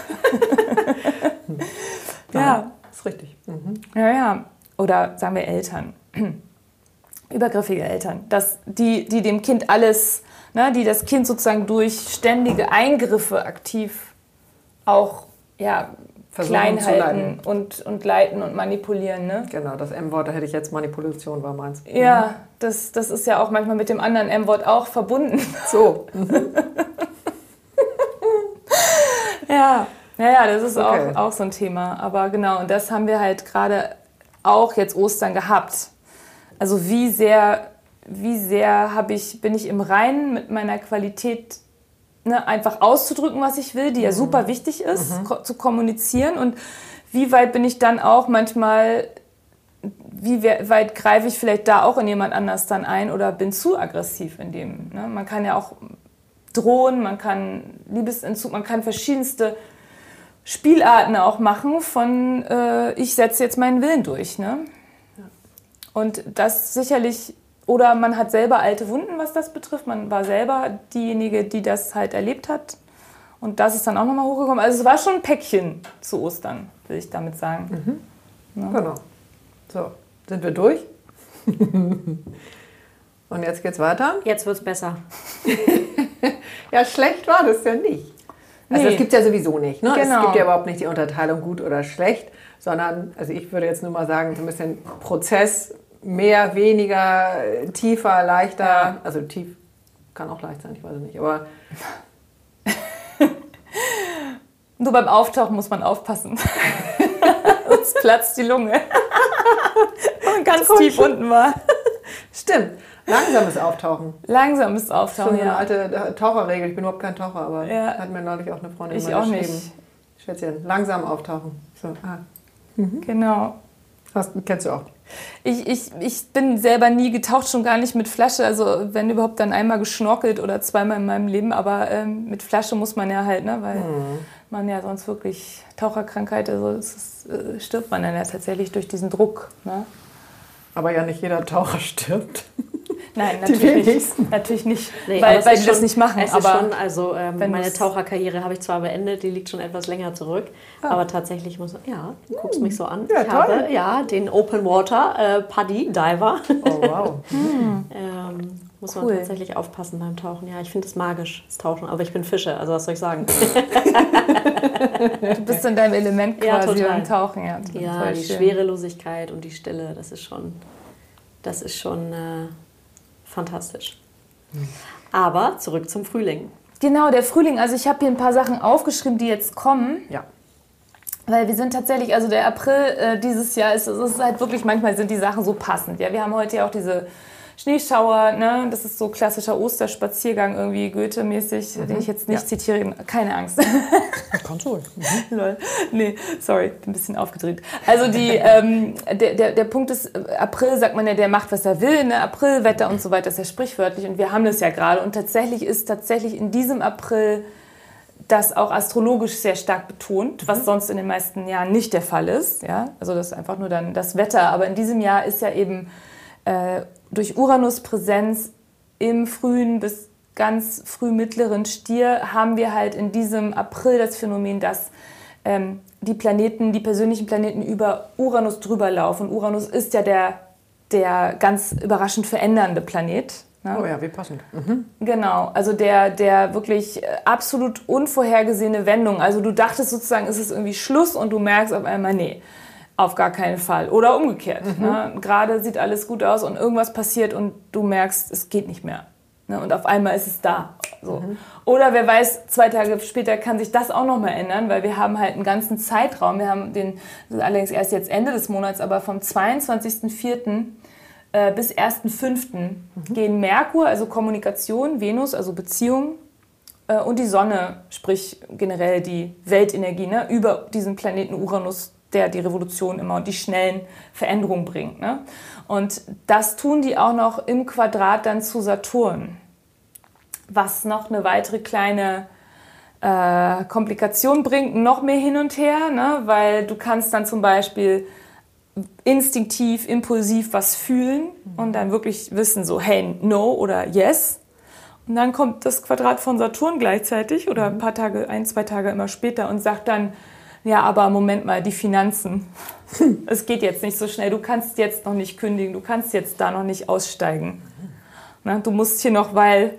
[LAUGHS] ja. Ist richtig. Mhm. Ja, ja. Oder sagen wir Eltern. [CLEARS THROAT] Übergriffige Eltern. Das, die, die dem Kind alles, ne, die das Kind sozusagen durch ständige Eingriffe aktiv auch ja, klein halten und, und leiten und manipulieren. Ne? Genau, das M-Wort, da hätte ich jetzt Manipulation war meins. Ja, mhm. das, das ist ja auch manchmal mit dem anderen M-Wort auch verbunden. So. [LAUGHS] ja, naja, das ist okay. auch, auch so ein Thema. Aber genau, und das haben wir halt gerade auch jetzt Ostern gehabt. Also wie sehr, wie sehr ich, bin ich im Reinen mit meiner Qualität ne, einfach auszudrücken, was ich will, die ja mhm. super wichtig ist, mhm. ko zu kommunizieren. Und wie weit bin ich dann auch manchmal, wie weit greife ich vielleicht da auch in jemand anders dann ein oder bin zu aggressiv in dem. Ne? Man kann ja auch drohen, man kann Liebesentzug, man kann verschiedenste Spielarten auch machen von äh, ich setze jetzt meinen Willen durch. Ne? Und das sicherlich oder man hat selber alte Wunden, was das betrifft. Man war selber diejenige, die das halt erlebt hat. Und das ist dann auch nochmal hochgekommen. Also es war schon ein Päckchen zu Ostern, will ich damit sagen. Mhm. Ja. Genau. So, sind wir durch? [LAUGHS] Und jetzt geht's weiter? Jetzt wird's besser. [LAUGHS] ja, schlecht war das ja nicht. Also nee. das gibt es ja sowieso nicht. Ne? Genau. Es gibt ja überhaupt nicht die Unterteilung gut oder schlecht, sondern, also ich würde jetzt nur mal sagen, so ein bisschen Prozess mehr, weniger, tiefer, leichter. Ja. Also tief kann auch leicht sein, ich weiß es nicht. Aber [LAUGHS] Nur beim Auftauchen muss man aufpassen. [LAUGHS] Sonst platzt die Lunge. [LAUGHS] Und ganz tief unten war. Stimmt. Langsames Auftauchen. Langsames Auftauchen, ja. eine alte Taucherregel. Ich bin überhaupt kein Taucher, aber ja. hat mir neulich auch eine Freundin ich mal auch geschrieben. Nicht. Schätzchen, langsam auftauchen. So. Ah. Mhm. Genau. Hast, kennst du auch. Ich, ich, ich bin selber nie getaucht, schon gar nicht mit Flasche. Also wenn überhaupt dann einmal geschnorkelt oder zweimal in meinem Leben. Aber ähm, mit Flasche muss man ja halt, ne? weil mhm. man ja sonst wirklich Taucherkrankheit, also ist, äh, stirbt man dann ja tatsächlich durch diesen Druck. Ne? Aber ja nicht jeder Taucher stirbt. Nein, natürlich nicht. Natürlich nicht, nee, weil, weil die schon, das nicht machen. Es aber schon, also ähm, meine Taucherkarriere habe ich zwar beendet, die liegt schon etwas länger zurück, ah. aber tatsächlich muss ja, du guckst mich so an. Ja, ich toll. habe ja den Open Water äh, Paddy Diver. Oh wow. [LAUGHS] hm. ähm, muss cool. man tatsächlich aufpassen beim Tauchen. Ja, ich finde es magisch, das Tauchen. Aber ich bin Fische, also was soll ich sagen? du bist in deinem Element quasi ja, beim Tauchen. Ja, ja die schön. Schwerelosigkeit und die Stille, das ist schon, das ist schon äh, fantastisch. Aber zurück zum Frühling. Genau, der Frühling. Also ich habe hier ein paar Sachen aufgeschrieben, die jetzt kommen. Ja. Weil wir sind tatsächlich, also der April äh, dieses Jahr ist, es ist halt wirklich, manchmal sind die Sachen so passend. Ja, wir haben heute ja auch diese Schneeschauer, ne? das ist so klassischer Osterspaziergang irgendwie Goethe-mäßig, mhm. den ich jetzt nicht ja. zitiere, keine Angst. Konsol. [LAUGHS] Mhm. Lol. Nee, sorry, ein bisschen aufgedreht. Also die, ähm, der, der, der Punkt ist, April sagt man ja, der macht, was er will, ne? Aprilwetter und so weiter ist ja sprichwörtlich und wir haben das ja gerade und tatsächlich ist tatsächlich in diesem April das auch astrologisch sehr stark betont, was mhm. sonst in den meisten Jahren nicht der Fall ist. Ja? Also das ist einfach nur dann das Wetter. Aber in diesem Jahr ist ja eben äh, durch Uranus Präsenz im frühen bis ganz früh mittleren Stier haben wir halt in diesem April das Phänomen, dass ähm, die Planeten, die persönlichen Planeten über Uranus drüber laufen. Uranus ist ja der, der ganz überraschend verändernde Planet. Ne? Oh ja, wie passend. Mhm. Genau, also der, der wirklich äh, absolut unvorhergesehene Wendung. Also du dachtest sozusagen, ist es irgendwie Schluss und du merkst auf einmal, nee, auf gar keinen Fall. Oder umgekehrt. Mhm. Ne? Gerade sieht alles gut aus und irgendwas passiert und du merkst, es geht nicht mehr. Ne? Und auf einmal ist es da. So. Mhm. Oder wer weiß, zwei Tage später kann sich das auch nochmal ändern, weil wir haben halt einen ganzen Zeitraum. Wir haben den, allerdings erst jetzt Ende des Monats, aber vom 22.04 äh, bis 1.5. Mhm. gehen Merkur, also Kommunikation, Venus, also Beziehung, äh, und die Sonne, sprich generell die Weltenergie, ne, über diesen Planeten Uranus, der die Revolution immer und die schnellen Veränderungen bringt. Ne? Und das tun die auch noch im Quadrat dann zu Saturn, was noch eine weitere kleine äh, Komplikation bringt, noch mehr hin und her, ne? weil du kannst dann zum Beispiel instinktiv, impulsiv was fühlen und dann wirklich wissen, so, hey, no oder yes. Und dann kommt das Quadrat von Saturn gleichzeitig oder ein paar Tage, ein, zwei Tage immer später und sagt dann, ja, aber Moment mal, die Finanzen. Es geht jetzt nicht so schnell. Du kannst jetzt noch nicht kündigen. Du kannst jetzt da noch nicht aussteigen. Na, du musst hier noch, weil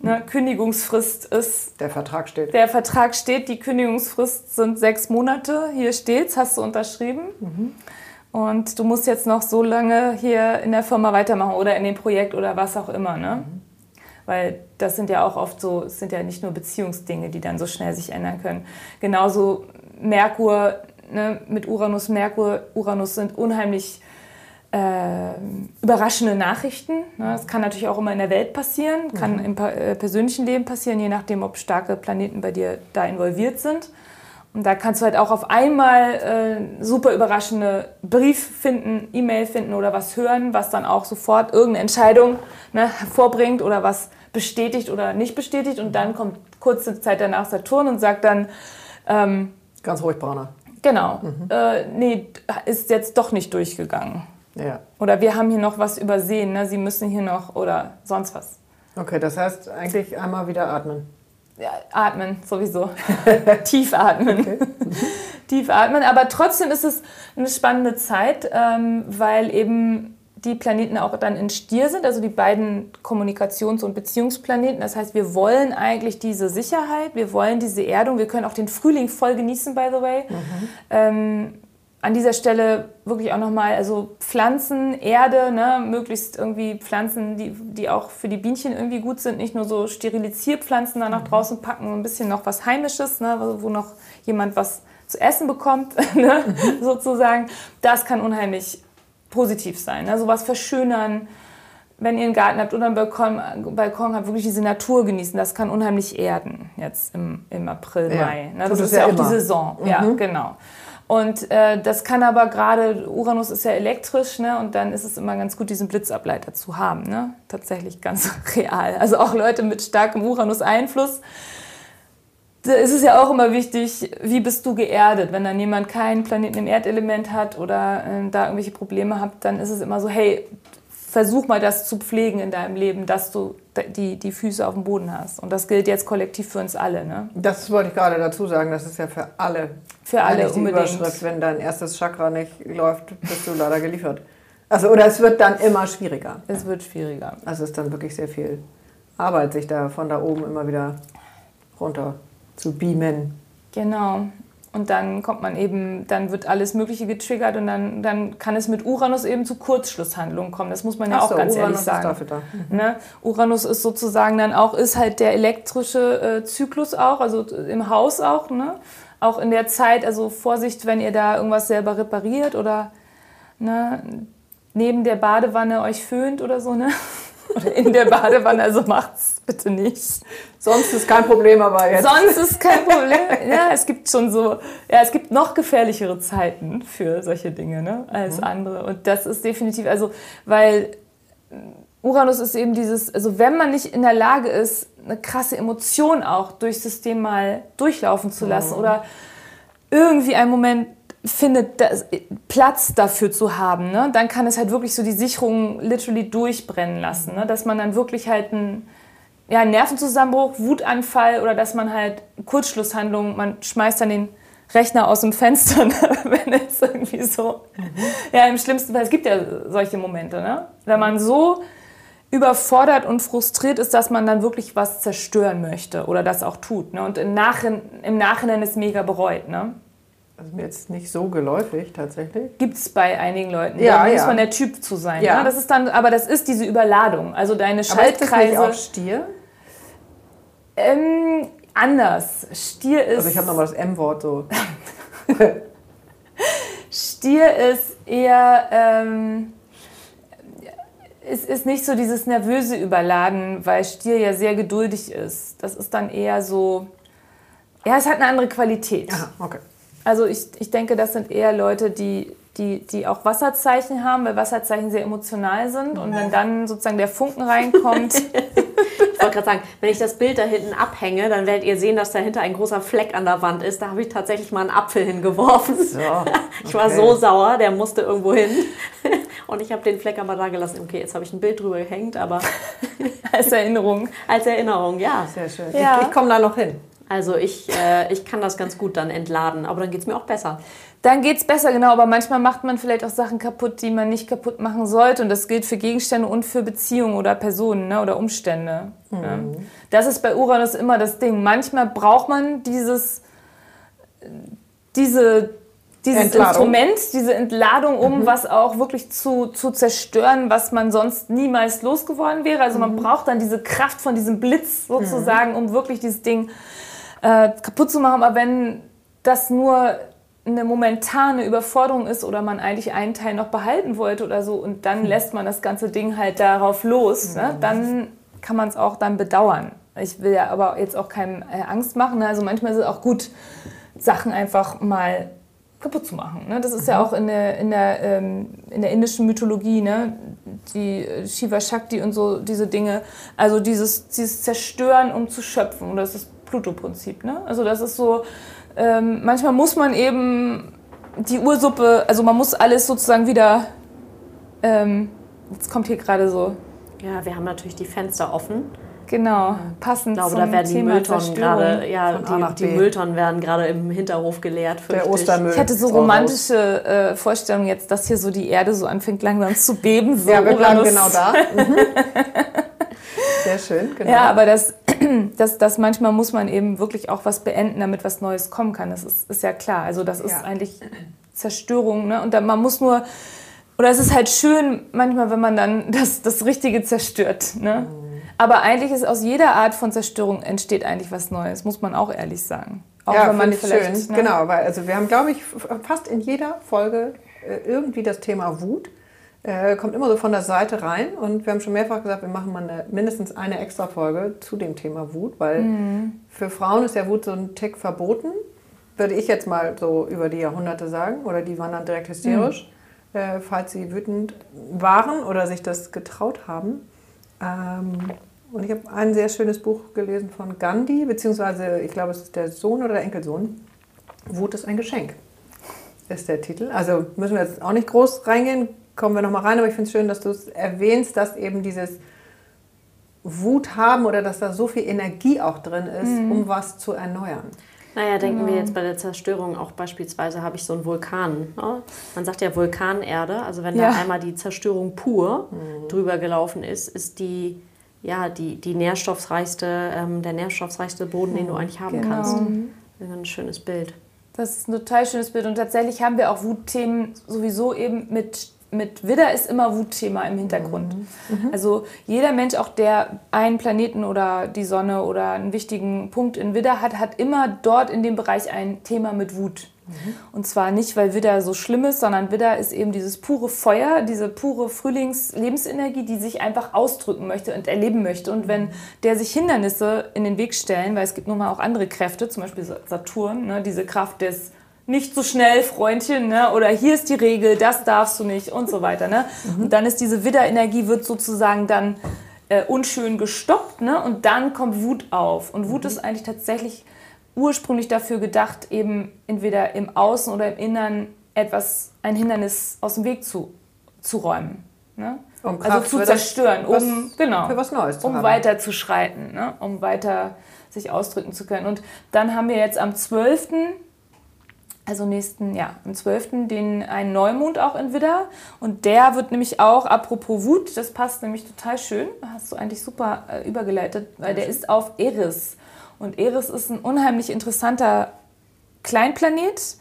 ne, Kündigungsfrist ist. Der Vertrag steht. Der Vertrag steht. Die Kündigungsfrist sind sechs Monate. Hier steht's. Hast du unterschrieben. Mhm. Und du musst jetzt noch so lange hier in der Firma weitermachen oder in dem Projekt oder was auch immer. Ne? Mhm. Weil das sind ja auch oft so, es sind ja nicht nur Beziehungsdinge, die dann so schnell sich ändern können. Genauso Merkur ne, mit Uranus, Merkur, Uranus sind unheimlich äh, überraschende Nachrichten. Ne? Das kann natürlich auch immer in der Welt passieren, kann mhm. im äh, persönlichen Leben passieren, je nachdem, ob starke Planeten bei dir da involviert sind. Und da kannst du halt auch auf einmal äh, super überraschende Brief finden, E-Mail finden oder was hören, was dann auch sofort irgendeine Entscheidung ne, hervorbringt oder was bestätigt oder nicht bestätigt. Und dann kommt kurze Zeit danach Saturn und sagt dann... Ähm, Ganz ruhig, Brauner. Genau. Mhm. Äh, nee, ist jetzt doch nicht durchgegangen. Ja. Oder wir haben hier noch was übersehen, ne? Sie müssen hier noch oder sonst was. Okay, das heißt eigentlich einmal wieder atmen. Ja, atmen sowieso. [LAUGHS] Tief atmen. Okay. [LAUGHS] Tief atmen. Aber trotzdem ist es eine spannende Zeit, ähm, weil eben die Planeten auch dann in Stier sind, also die beiden Kommunikations- und Beziehungsplaneten. Das heißt, wir wollen eigentlich diese Sicherheit, wir wollen diese Erdung, wir können auch den Frühling voll genießen, by the way. Mhm. Ähm, an dieser Stelle wirklich auch nochmal, also Pflanzen, Erde, ne, möglichst irgendwie Pflanzen, die, die auch für die Bienchen irgendwie gut sind, nicht nur so Sterilisierpflanzen da nach mhm. draußen packen, ein bisschen noch was Heimisches, ne, wo noch jemand was zu essen bekommt, [LAUGHS] ne, mhm. sozusagen. Das kann unheimlich positiv sein. Ne, sowas verschönern, wenn ihr einen Garten habt oder einen Balkon, Balkon habt, wirklich diese Natur genießen. Das kann unheimlich erden jetzt im, im April, ja. Mai. Ne, das ist ja, ja auch immer. die Saison. Mhm. Ja, genau. Und äh, das kann aber gerade, Uranus ist ja elektrisch, ne? und dann ist es immer ganz gut, diesen Blitzableiter zu haben. Ne? Tatsächlich ganz [LAUGHS] real. Also auch Leute mit starkem Uranus-Einfluss. Da ist es ja auch immer wichtig, wie bist du geerdet? Wenn dann jemand keinen Planeten im Erdelement hat oder äh, da irgendwelche Probleme hat, dann ist es immer so, hey, versuch mal das zu pflegen in deinem Leben, dass du die, die Füße auf dem Boden hast. Und das gilt jetzt kollektiv für uns alle. Ne? Das wollte ich gerade dazu sagen, das ist ja für alle. Für alle die unbedingt. Überschrift, wenn dein erstes Chakra nicht läuft, bist du leider geliefert. Also, oder es wird dann immer schwieriger. Es wird schwieriger. Also es ist dann wirklich sehr viel Arbeit, sich da von da oben immer wieder runter zu beamen. Genau. Und dann kommt man eben, dann wird alles Mögliche getriggert und dann, dann kann es mit Uranus eben zu Kurzschlusshandlungen kommen. Das muss man ja Ach auch so, ganz Uranus ehrlich sagen. Ist dafür da. Mhm. Ne? Uranus ist sozusagen dann auch, ist halt der elektrische äh, Zyklus auch, also im Haus auch, ne? Auch in der Zeit, also Vorsicht, wenn ihr da irgendwas selber repariert oder ne? neben der Badewanne euch föhnt oder so, ne? Oder [LAUGHS] in der Badewanne, also macht's bitte nicht. Sonst ist kein Problem, aber jetzt. Sonst ist kein Problem. Ja, es gibt schon so, ja, es gibt noch gefährlichere Zeiten für solche Dinge, ne, als mhm. andere. Und das ist definitiv, also, weil Uranus ist eben dieses, also wenn man nicht in der Lage ist, eine krasse Emotion auch durchs System mal durchlaufen zu lassen mhm. oder irgendwie einen Moment findet, das, Platz dafür zu haben, ne? dann kann es halt wirklich so die Sicherung literally durchbrennen lassen. Ne? Dass man dann wirklich halt einen ja, Nervenzusammenbruch, Wutanfall oder dass man halt Kurzschlusshandlungen, man schmeißt dann den Rechner aus dem Fenster, [LAUGHS] ne? wenn es irgendwie so. Mhm. Ja, im schlimmsten Fall, es gibt ja solche Momente, ne? wenn man so überfordert und frustriert ist, dass man dann wirklich was zerstören möchte oder das auch tut. Ne? Und im, Nachhinein, im Nachhinein ist mega bereut. Ne? Also mir jetzt nicht so geläufig tatsächlich. Gibt es bei einigen Leuten. Ja, da ja. muss man der Typ zu sein. Ja. Ne? Das ist dann, aber das ist diese Überladung. Also deine Schaltkreise. Aber ist das nicht auch Stier? Ähm, anders. Stier ist. Also ich habe nochmal das M-Wort so. [LAUGHS] Stier ist eher. Ähm, es ist nicht so dieses nervöse Überladen, weil Stier ja sehr geduldig ist. Das ist dann eher so. Ja, es hat eine andere Qualität. Aha, okay. Also ich, ich denke, das sind eher Leute, die, die, die auch Wasserzeichen haben, weil Wasserzeichen sehr emotional sind. Und wenn dann sozusagen der Funken reinkommt. [LAUGHS] ich wollte gerade sagen, wenn ich das Bild da hinten abhänge, dann werdet ihr sehen, dass dahinter ein großer Fleck an der Wand ist. Da habe ich tatsächlich mal einen Apfel hingegeworfen. So, okay. Ich war so sauer, der musste irgendwo hin. Und ich habe den Fleck aber da gelassen. Okay, jetzt habe ich ein Bild drüber gehängt, aber. [LAUGHS] Als Erinnerung. Als Erinnerung, ja. Sehr schön. Ja. Ich, ich komme da noch hin. Also ich, äh, ich kann das ganz gut dann entladen, aber dann geht es mir auch besser. Dann geht es besser, genau, aber manchmal macht man vielleicht auch Sachen kaputt, die man nicht kaputt machen sollte. Und das gilt für Gegenstände und für Beziehungen oder Personen ne, oder Umstände. Mhm. Ja. Das ist bei Uranus immer das Ding. Manchmal braucht man dieses, diese, dieses Instrument, diese Entladung, um mhm. was auch wirklich zu, zu zerstören, was man sonst niemals losgeworden wäre. Also man mhm. braucht dann diese Kraft von diesem Blitz sozusagen, mhm. um wirklich dieses Ding äh, kaputt zu machen. Aber wenn das nur eine momentane Überforderung ist oder man eigentlich einen Teil noch behalten wollte oder so und dann hm. lässt man das ganze Ding halt darauf los, ne? Hm. dann kann man es auch dann bedauern. Ich will ja aber jetzt auch keinem äh, Angst machen. Ne? Also manchmal ist es auch gut, Sachen einfach mal kaputt zu machen. Ne? Das ist ja mhm. auch in der, in, der, ähm, in der indischen Mythologie, ne? die Shiva Shakti und so, diese Dinge. Also dieses, dieses Zerstören, um zu schöpfen. Und das ist Pluto-Prinzip. Ne? Also das ist so, ähm, manchmal muss man eben die Ursuppe, also man muss alles sozusagen wieder, ähm, jetzt kommt hier gerade so. Ja, wir haben natürlich die Fenster offen. Genau, passend ich glaube, zum da werden Thema die Mülltonnen gerade, ja, die, die Mülltonnen werden gerade im Hinterhof geleert. Der Ostermüll. Ich hatte so romantische äh, Vorstellungen jetzt, dass hier so die Erde so anfängt langsam zu beben. So ja, wir bleiben genau da. [LAUGHS] Mhm. Sehr schön, genau. Ja, aber das, [CLEARS THROAT] das, das manchmal muss man eben wirklich auch was beenden, damit was Neues kommen kann. Das ist, ist ja klar. Also das ist ja. eigentlich Zerstörung. Ne? Und dann, man muss nur, oder es ist halt schön manchmal, wenn man dann [LAUGHS] das, das Richtige zerstört. Ne? Mhm. Aber eigentlich ist aus jeder Art von Zerstörung entsteht eigentlich was Neues, muss man auch ehrlich sagen. Auch ja, wenn man vielleicht, schön. Ne? Genau, weil also wir haben, glaube ich, fast in jeder Folge äh, irgendwie das Thema Wut äh, kommt immer so von der Seite rein und wir haben schon mehrfach gesagt, wir machen mal eine, mindestens eine extra Folge zu dem Thema Wut, weil mhm. für Frauen ist ja Wut so ein Tick verboten, würde ich jetzt mal so über die Jahrhunderte sagen, oder die waren dann direkt hysterisch, mhm. äh, falls sie wütend waren oder sich das getraut haben. Ähm, und ich habe ein sehr schönes Buch gelesen von Gandhi, beziehungsweise ich glaube, es ist der Sohn oder der Enkelsohn. Wut ist ein Geschenk, ist der Titel. Also müssen wir jetzt auch nicht groß reingehen, kommen wir nochmal rein, aber ich finde es schön, dass du es erwähnst, dass eben dieses Wut haben oder dass da so viel Energie auch drin ist, mhm. um was zu erneuern. Naja, denken genau. wir jetzt bei der Zerstörung auch beispielsweise habe ich so einen Vulkan. Ne? Man sagt ja Vulkanerde, also wenn ja. da einmal die Zerstörung pur mhm. drüber gelaufen ist, ist die ja die, die nährstoffreichste, ähm, der nährstoffreichste Boden, den du mhm. eigentlich haben genau. kannst. Ein schönes Bild. Das ist ein total schönes Bild und tatsächlich haben wir auch Wutthemen sowieso eben mit mit Widder ist immer Wutthema im Hintergrund. Mhm. Mhm. Also jeder Mensch, auch der einen Planeten oder die Sonne oder einen wichtigen Punkt in Widder hat, hat immer dort in dem Bereich ein Thema mit Wut. Mhm. Und zwar nicht, weil Widder so schlimm ist, sondern Widder ist eben dieses pure Feuer, diese pure Frühlings-Lebensenergie, die sich einfach ausdrücken möchte und erleben möchte. Und wenn der sich Hindernisse in den Weg stellen, weil es gibt nun mal auch andere Kräfte, zum Beispiel Saturn, ne, diese Kraft des nicht so schnell, Freundchen, ne? oder hier ist die Regel, das darfst du nicht und so weiter. Ne? Mhm. Und dann ist diese Widderenergie, wird sozusagen dann äh, unschön gestoppt ne? und dann kommt Wut auf. Und Wut mhm. ist eigentlich tatsächlich ursprünglich dafür gedacht, eben entweder im Außen oder im Innern etwas, ein Hindernis aus dem Weg zu, zu räumen. Ne? Um also zu zerstören, um, genau, für was Neues zu um haben. weiter zu schreiten, ne? um weiter sich ausdrücken zu können. Und dann haben wir jetzt am 12 also nächsten, ja, am 12. den einen Neumond auch in Widder. Und der wird nämlich auch, apropos Wut, das passt nämlich total schön, hast du eigentlich super äh, übergeleitet, weil der ist auf Eris. Und Eris ist ein unheimlich interessanter Kleinplanet.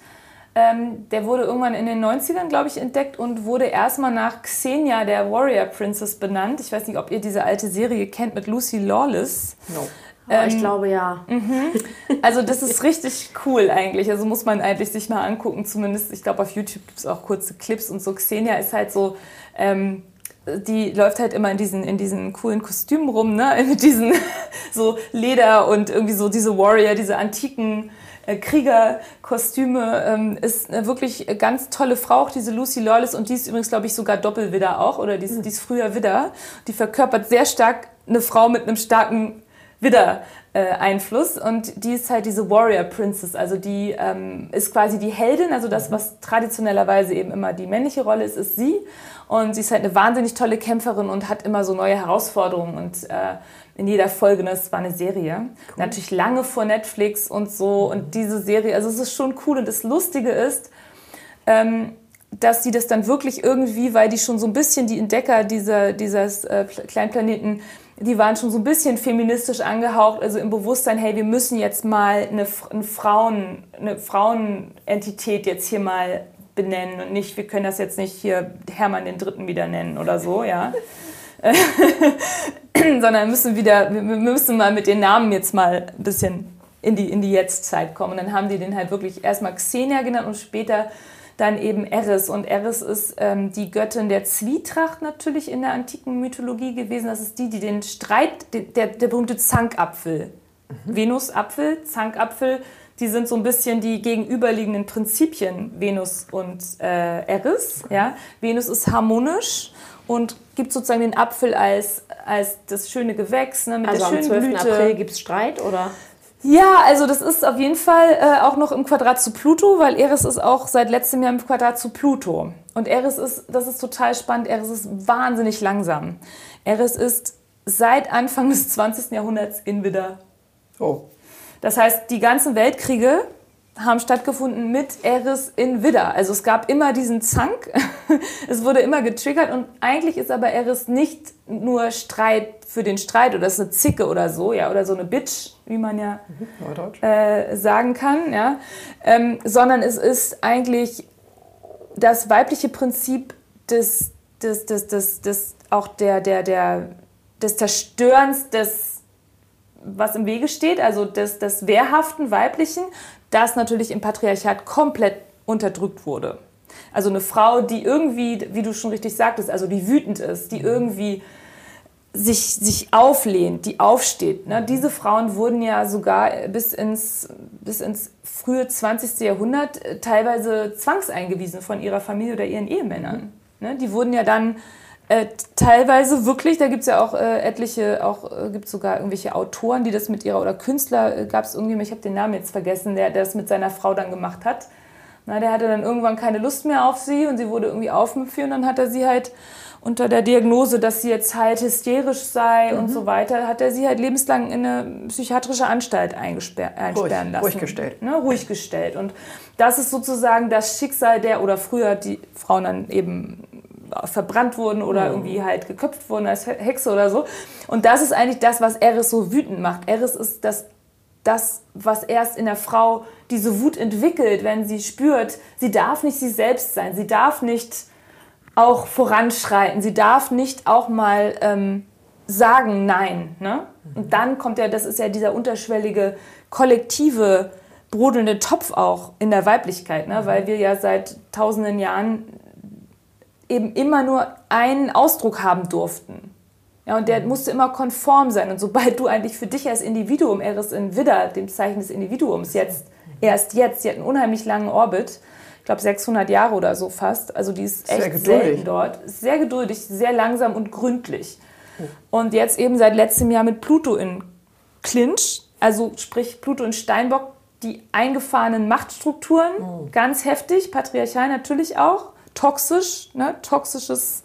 Ähm, der wurde irgendwann in den 90ern, glaube ich, entdeckt und wurde erstmal nach Xenia, der Warrior Princess, benannt. Ich weiß nicht, ob ihr diese alte Serie kennt mit Lucy Lawless. No. Oh, ähm, ich glaube ja. Mhm. [LAUGHS] Also das ist richtig cool eigentlich. Also muss man eigentlich sich mal angucken. Zumindest, ich glaube, auf YouTube gibt es auch kurze Clips und so. Xenia ist halt so, ähm, die läuft halt immer in diesen, in diesen coolen Kostümen rum, ne? [LAUGHS] Mit diesen [LAUGHS] so Leder und irgendwie so diese Warrior, diese antiken äh, Kriegerkostüme. Ähm, ist eine wirklich ganz tolle Frau, auch diese Lucy Lawless. Und die ist übrigens, glaube ich, sogar Doppelwidder auch. Oder die ist, die ist früher Widder. Die verkörpert sehr stark eine Frau mit einem starken wieder äh, Einfluss und die ist halt diese Warrior Princess, also die ähm, ist quasi die Heldin, also das, was traditionellerweise eben immer die männliche Rolle ist, ist sie. Und sie ist halt eine wahnsinnig tolle Kämpferin und hat immer so neue Herausforderungen. Und äh, in jeder Folge, ne, das war eine Serie, cool. natürlich lange vor Netflix und so. Und diese Serie, also es ist schon cool. Und das Lustige ist, ähm, dass sie das dann wirklich irgendwie, weil die schon so ein bisschen die Entdecker dieser, dieses äh, Kleinplaneten die waren schon so ein bisschen feministisch angehaucht, also im Bewusstsein, hey, wir müssen jetzt mal eine, eine, Frauen, eine Frauenentität jetzt hier mal benennen und nicht, wir können das jetzt nicht hier Hermann den Dritten wieder nennen oder so, ja. [LAUGHS] Sondern müssen wieder, wir müssen mal mit den Namen jetzt mal ein bisschen in die, in die Jetztzeit kommen. Und dann haben die den halt wirklich erstmal Xenia genannt und später dann eben Eris. Und Eris ist ähm, die Göttin der Zwietracht natürlich in der antiken Mythologie gewesen. Das ist die, die den Streit, der, der berühmte Zankapfel, mhm. Venusapfel, Zankapfel, die sind so ein bisschen die gegenüberliegenden Prinzipien Venus und äh, Eris. Ja? Venus ist harmonisch und gibt sozusagen den Apfel als, als das schöne Gewächs ne, mit also der schönen am 12. Blüte. April gibt es Streit, oder? Ja, also das ist auf jeden Fall äh, auch noch im Quadrat zu Pluto, weil Eris ist auch seit letztem Jahr im Quadrat zu Pluto. Und Eris ist, das ist total spannend, Eris ist wahnsinnig langsam. Eris ist seit Anfang [LAUGHS] des 20. Jahrhunderts in Widder. Oh. Das heißt, die ganzen Weltkriege haben stattgefunden mit Eris in Widder. Also es gab immer diesen Zank, [LAUGHS] es wurde immer getriggert und eigentlich ist aber Eris nicht nur Streit für den Streit oder es ist eine Zicke oder so, ja, oder so eine Bitch, wie man ja äh, sagen kann, ja, ähm, sondern es ist eigentlich das weibliche Prinzip des, des, des, des, des auch der, der, der, des Zerstörens des was im Wege steht, also des, des wehrhaften Weiblichen, das natürlich im Patriarchat komplett unterdrückt wurde. Also eine Frau, die irgendwie, wie du schon richtig sagtest, also die wütend ist, die irgendwie sich, sich auflehnt, die aufsteht. Ne? Diese Frauen wurden ja sogar bis ins, bis ins frühe 20. Jahrhundert äh, teilweise zwangseingewiesen von ihrer Familie oder ihren Ehemännern. Ne? Die wurden ja dann äh, teilweise wirklich, da gibt es ja auch äh, etliche, auch äh, gibt sogar irgendwelche Autoren, die das mit ihrer, oder Künstler, äh, gab es irgendjemand, ich habe den Namen jetzt vergessen, der, der das mit seiner Frau dann gemacht hat. Na, der hatte dann irgendwann keine Lust mehr auf sie und sie wurde irgendwie aufgeführt und dann hat er sie halt unter der Diagnose, dass sie jetzt halt hysterisch sei mhm. und so weiter, hat er sie halt lebenslang in eine psychiatrische Anstalt einsperren ruhig, lassen. Ruhig gestellt. Ne, ruhig gestellt. Und das ist sozusagen das Schicksal der, oder früher die Frauen dann eben verbrannt wurden oder irgendwie halt geköpft wurden als Hexe oder so. Und das ist eigentlich das, was Eris so wütend macht. Eris ist das, das, was erst in der Frau diese Wut entwickelt, wenn sie spürt, sie darf nicht sie selbst sein, sie darf nicht auch voranschreiten. Sie darf nicht auch mal ähm, sagen Nein. Ne? Und dann kommt ja, das ist ja dieser unterschwellige, kollektive, brodelnde Topf auch in der Weiblichkeit, ne? weil wir ja seit tausenden Jahren eben immer nur einen Ausdruck haben durften. Ja, und der musste immer konform sein. Und sobald du eigentlich für dich als Individuum, Eris in Widder, dem Zeichen des Individuums, jetzt, erst jetzt, sie hat einen unheimlich langen Orbit, ich glaube 600 Jahre oder so fast, also die ist echt sehr selten dort, sehr geduldig, sehr langsam und gründlich. Und jetzt eben seit letztem Jahr mit Pluto in Clinch, also sprich Pluto in Steinbock, die eingefahrenen Machtstrukturen, oh. ganz heftig, patriarchal natürlich auch, toxisch, ne, toxisches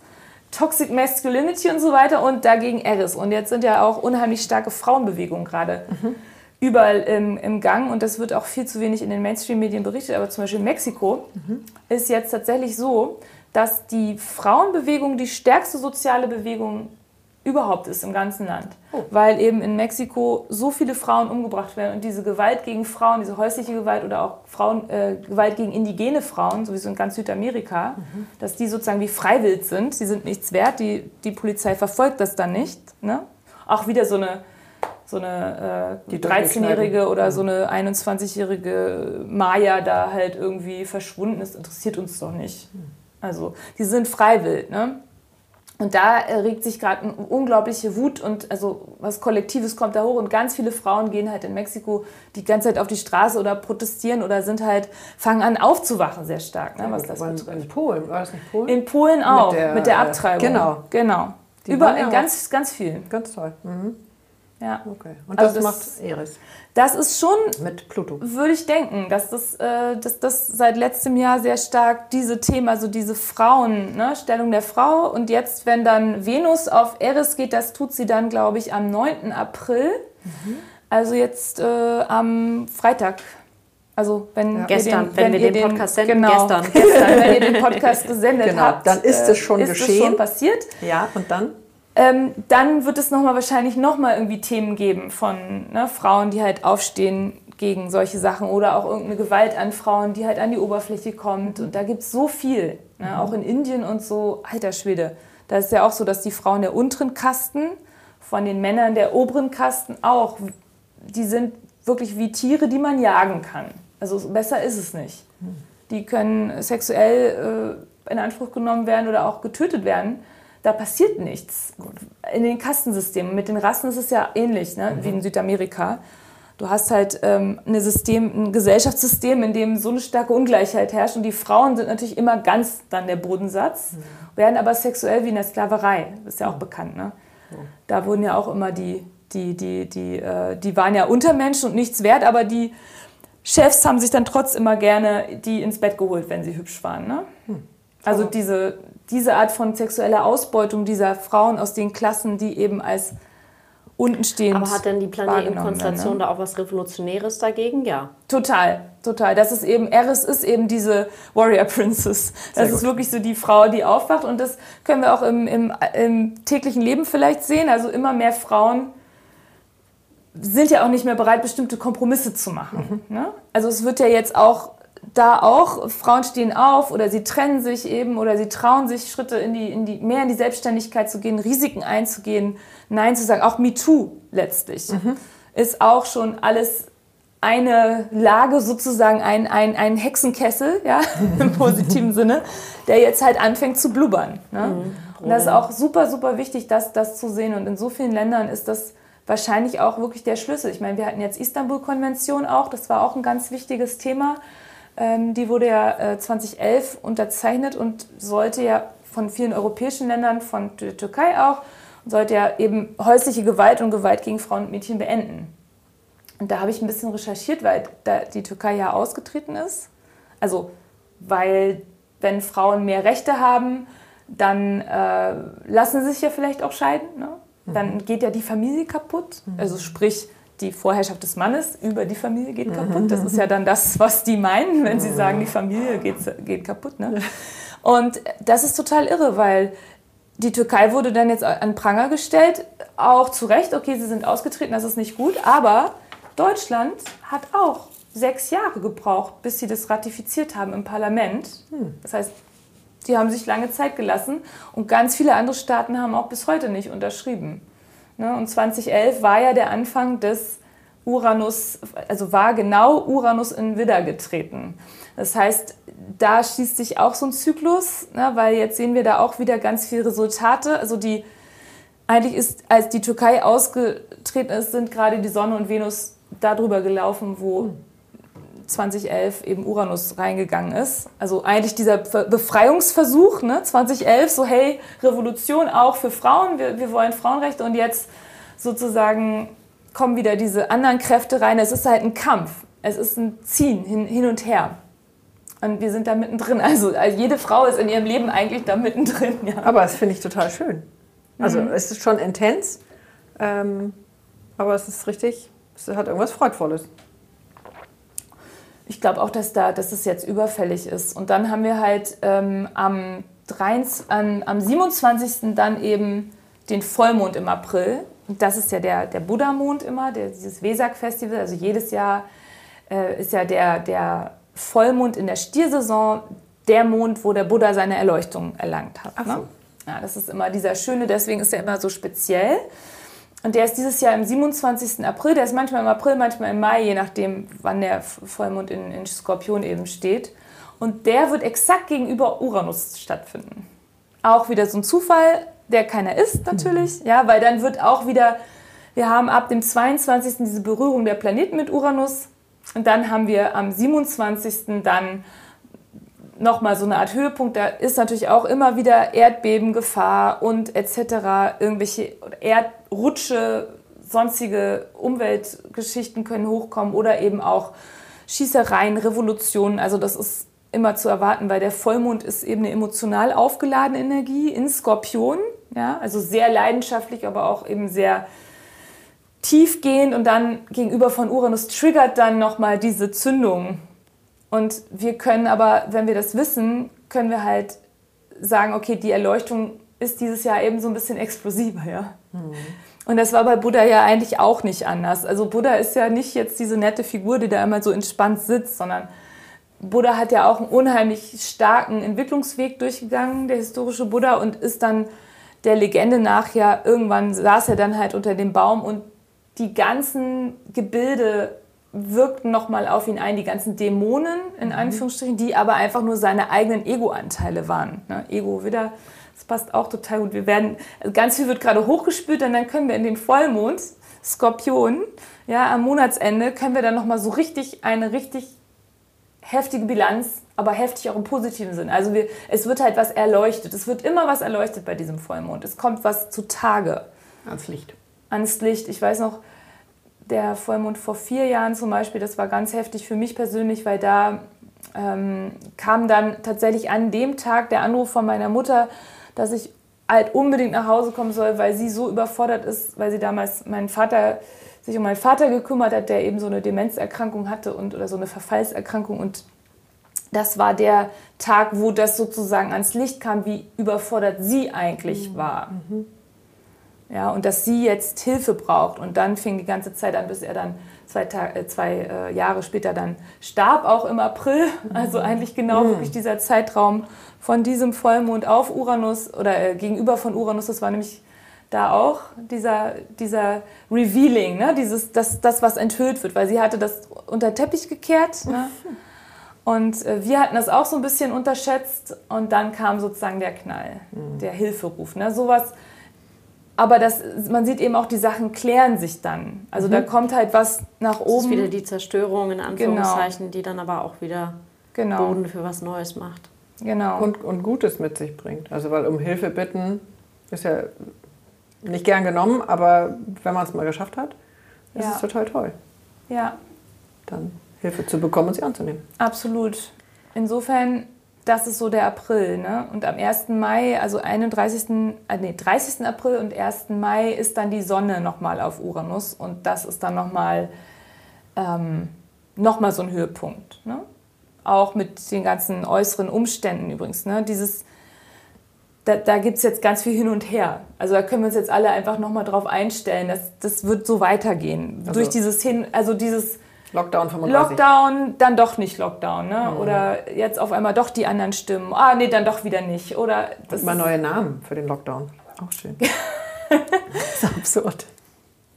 Toxic Masculinity und so weiter und dagegen Eris. Und jetzt sind ja auch unheimlich starke Frauenbewegungen gerade mhm. überall im, im, Gang und das wird auch viel zu wenig in den Mainstream-Medien berichtet. Aber zum Beispiel Mexiko mhm. ist jetzt tatsächlich so, dass die Frauenbewegung die stärkste soziale Bewegung überhaupt ist im ganzen Land. Oh. Weil eben in Mexiko so viele Frauen umgebracht werden und diese Gewalt gegen Frauen, diese häusliche Gewalt oder auch Frauen, äh, Gewalt gegen indigene Frauen, sowieso in ganz Südamerika, mhm. dass die sozusagen wie freiwillig sind, sie sind nichts wert, die, die Polizei verfolgt das dann nicht. Ne? Auch wieder so eine, so eine äh, 13-jährige oder mhm. so eine 21-jährige Maya da halt irgendwie verschwunden ist, interessiert uns doch nicht. Mhm. Also die sind freiwillig. Ne? Und da regt sich gerade eine unglaubliche Wut und also was Kollektives kommt da hoch und ganz viele Frauen gehen halt in Mexiko die ganze Zeit auf die Straße oder protestieren oder sind halt, fangen an aufzuwachen sehr stark, ne, was das betrifft. In Polen, war das nicht Polen? In Polen auch, mit der, mit der Abtreibung. Genau. Genau. Über, in ganz, ganz viel. Ganz toll. Mhm. Ja. Okay. Und also das, das macht Eris. Das ist schon, mit Pluto. würde ich denken, dass das, äh, dass das seit letztem Jahr sehr stark diese Themen, also diese Frauen, ne, Stellung der Frau. Und jetzt, wenn dann Venus auf Eris geht, das tut sie dann, glaube ich, am 9. April. Mhm. Also jetzt äh, am Freitag. Also wenn ja. gestern, den, wenn, wenn, wir den, Podcast senden, genau, gestern. gestern, wenn ihr den Podcast gesendet genau, habt, dann ist es schon äh, ist geschehen. Es schon passiert. Ja, und dann? Ähm, dann wird es nochmal wahrscheinlich nochmal irgendwie Themen geben von ne, Frauen, die halt aufstehen gegen solche Sachen oder auch irgendeine Gewalt an Frauen, die halt an die Oberfläche kommt. Und da gibt es so viel, ne, mhm. auch in Indien und so, alter Schwede. Da ist ja auch so, dass die Frauen der unteren Kasten von den Männern der oberen Kasten auch, die sind wirklich wie Tiere, die man jagen kann. Also besser ist es nicht. Mhm. Die können sexuell äh, in Anspruch genommen werden oder auch getötet werden da passiert nichts. In den Kastensystemen, mit den Rassen ist es ja ähnlich, ne? Mhm. wie in Südamerika. Du hast halt ähm, eine System, ein Gesellschaftssystem, in dem so eine starke Ungleichheit herrscht und die Frauen sind natürlich immer ganz dann der Bodensatz, mhm. werden aber sexuell wie in der Sklaverei, das ist ja auch mhm. bekannt. Ne? Da wurden ja auch immer die, die, die, die, äh, die waren ja Untermenschen und nichts wert, aber die Chefs haben sich dann trotz immer gerne die ins Bett geholt, wenn sie hübsch waren. Ne? Hm. Also diese, diese Art von sexueller Ausbeutung dieser Frauen aus den Klassen, die eben als untenstehend. Aber hat denn die Planetenkonstellation ne? da auch was Revolutionäres dagegen? Ja. Total, total. Das ist eben, Eris ist eben diese Warrior Princess. Das Sehr ist gut. wirklich so die Frau, die aufwacht. Und das können wir auch im, im, im täglichen Leben vielleicht sehen. Also immer mehr Frauen sind ja auch nicht mehr bereit, bestimmte Kompromisse zu machen. Mhm. Ne? Also es wird ja jetzt auch da auch, Frauen stehen auf oder sie trennen sich eben oder sie trauen sich, Schritte in die, in die, mehr in die Selbstständigkeit zu gehen, Risiken einzugehen, Nein zu sagen. Auch MeToo letztlich mhm. ist auch schon alles eine Lage, sozusagen ein, ein, ein Hexenkessel, ja, [LAUGHS] im positiven Sinne, der jetzt halt anfängt zu blubbern. Ne? Mhm. Und das ist auch super, super wichtig, das, das zu sehen. Und in so vielen Ländern ist das wahrscheinlich auch wirklich der Schlüssel. Ich meine, wir hatten jetzt Istanbul-Konvention auch, das war auch ein ganz wichtiges Thema. Ähm, die wurde ja äh, 2011 unterzeichnet und sollte ja von vielen europäischen Ländern, von der Türkei auch, sollte ja eben häusliche Gewalt und Gewalt gegen Frauen und Mädchen beenden. Und da habe ich ein bisschen recherchiert, weil da die Türkei ja ausgetreten ist. Also, weil wenn Frauen mehr Rechte haben, dann äh, lassen sie sich ja vielleicht auch scheiden. Ne? Dann mhm. geht ja die Familie kaputt. Mhm. Also sprich, die Vorherrschaft des Mannes über die Familie geht kaputt. Das ist ja dann das, was die meinen, wenn sie sagen, die Familie geht, geht kaputt. Ne? Und das ist total irre, weil die Türkei wurde dann jetzt an Pranger gestellt, auch zu Recht, okay, sie sind ausgetreten, das ist nicht gut, aber Deutschland hat auch sechs Jahre gebraucht, bis sie das ratifiziert haben im Parlament. Hm. Das heißt, Die haben sich lange Zeit gelassen und ganz viele andere Staaten haben auch bis heute nicht unterschrieben. Ne? Und 2011 war ja der Anfang des Uranus, also war genau Uranus in Widder getreten. Das heißt, da schließt sich auch so ein Zyklus, ne? weil jetzt sehen wir da auch wieder ganz viele Resultate. Also die, eigentlich ist, als die Türkei ausgetreten ist, sind gerade die Sonne und Venus darüber gelaufen, wo 2011 eben Uranus reingegangen ist. Also eigentlich dieser Befreiungsversuch, ne? 2011, so hey, Revolution auch für Frauen, wir, wir wollen Frauenrechte und jetzt sozusagen kommen wieder diese anderen Kräfte rein. Es ist halt ein Kampf, es ist ein Ziehen hin, hin und her. Und wir sind da mittendrin. [LAUGHS] Also, also jede Frau ist in ihrem Leben eigentlich da mittendrin. Ja. Aber das finde ich total schön. Also mhm. es ist schon intens, ähm, aber es ist richtig, es hat irgendwas Freudvolles ich glaube auch, dass, da, dass es jetzt überfällig ist. Und dann haben wir halt ähm, am, 23, an, am 27. dann eben den Vollmond im April. Und das ist ja der, der Buddha-Mond immer, der, dieses Vesak-Festival. Also jedes Jahr äh, ist ja der, der Vollmond in der Stiersaison der Mond, wo der Buddha seine Erleuchtung erlangt hat. Ne? Ja, das ist immer dieser schöne, deswegen ist er immer so speziell. Und der ist dieses Jahr am 27. April. Der ist manchmal im April, manchmal im Mai, je nachdem, wann der Vollmond in, in Skorpion eben steht. Und der wird exakt gegenüber Uranus stattfinden. Auch wieder so ein Zufall, der keiner ist natürlich, mhm. ja, weil dann wird auch wieder, wir haben ab dem 22. diese Berührung der Planeten mit Uranus und dann haben wir am 27. dann nochmal so eine Art Höhepunkt. Da ist natürlich auch immer wieder Erdbebengefahr und etc. Irgendwelche Erdrutsche, sonstige Umweltgeschichten können hochkommen oder eben auch Schießereien, Revolutionen. Also das ist immer zu erwarten, weil der Vollmond ist eben eine emotional aufgeladene Energie in Skorpion. Ja, also sehr leidenschaftlich, aber auch eben sehr tiefgehend und dann gegenüber von Uranus triggert dann nochmal diese Zündung und wir können aber, wenn wir das wissen, können wir halt sagen, okay, die Erleuchtung ist dieses Jahr eben so ein bisschen explosiver, ja. Mhm. Und das war bei Buddha ja eigentlich auch nicht anders. Also Buddha ist ja nicht jetzt diese nette Figur, die da immer so entspannt sitzt, sondern Buddha hat ja auch einen unheimlich starken Entwicklungsweg durchgegangen, der historische Buddha, und ist dann der Legende nach ja irgendwann saß er dann halt unter dem Baum und die ganzen Gebilde wirkten nochmal auf ihn ein, die ganzen Dämonen, in mhm. Anführungsstrichen, die aber einfach nur seine eigenen Ego-Anteile waren. Ne? Ego wieder, das passt auch total gut. Wir werden, also ganz viel wird gerade hochgespült und dann können wir in den Vollmond, Skorpion, ja, am Monatsende, können wir dann nochmal so richtig eine richtig heftige Bilanz, aber heftig auch im positiven Sinn. Also wir, es wird halt was erleuchtet. Es wird immer was erleuchtet bei diesem Vollmond. Es kommt was zutage. Ans Licht. Ans Licht. Ich weiß noch, der Vollmond vor vier Jahren zum Beispiel, das war ganz heftig für mich persönlich, weil da ähm, kam dann tatsächlich an dem Tag der Anruf von meiner Mutter, dass ich halt unbedingt nach Hause kommen soll, weil sie so überfordert ist, weil sie damals meinen Vater sich um meinen Vater gekümmert hat, der eben so eine Demenzerkrankung hatte und oder so eine Verfallserkrankung und das war der Tag, wo das sozusagen ans Licht kam, wie überfordert sie eigentlich mhm. war. Mhm. Ja, und dass sie jetzt Hilfe braucht. Und dann fing die ganze Zeit an, bis er dann zwei, Tag, äh, zwei äh, Jahre später dann starb, auch im April. Also mhm. eigentlich genau mhm. wirklich dieser Zeitraum von diesem Vollmond auf Uranus oder äh, gegenüber von Uranus. Das war nämlich da auch dieser, dieser Revealing, ne? Dieses, das, das, was enthüllt wird, weil sie hatte das unter Teppich gekehrt. Ne? Und äh, wir hatten das auch so ein bisschen unterschätzt und dann kam sozusagen der Knall, mhm. der Hilferuf. Ne? Sowas aber das, man sieht eben auch, die Sachen klären sich dann. Also mhm. da kommt halt was nach oben. Das ist wieder die Zerstörung in genau. Anführungszeichen, genau. die dann aber auch wieder genau. Boden für was Neues macht. Genau. Und, und Gutes mit sich bringt. Also weil um Hilfe bitten ist ja nicht gern genommen, aber wenn man es mal geschafft hat, ist ja. es total toll. Ja. Dann Hilfe zu bekommen und sie anzunehmen. Absolut. Insofern das ist so der April. Ne? Und am 1. Mai, also 31., äh, nee, 30. April und 1. Mai ist dann die Sonne nochmal auf Uranus. Und das ist dann nochmal ähm, noch so ein Höhepunkt. Ne? Auch mit den ganzen äußeren Umständen übrigens. Ne? Dieses, da, da gibt es jetzt ganz viel hin und her. Also da können wir uns jetzt alle einfach nochmal drauf einstellen. dass das wird so weitergehen. Also Durch dieses Hin, also dieses Lockdown 35. Lockdown, dann doch nicht Lockdown. Ne? Mhm. Oder jetzt auf einmal doch die anderen Stimmen. Ah, nee, dann doch wieder nicht. Oder das mal neue Namen für den Lockdown. Auch schön. [LAUGHS] das ist absurd.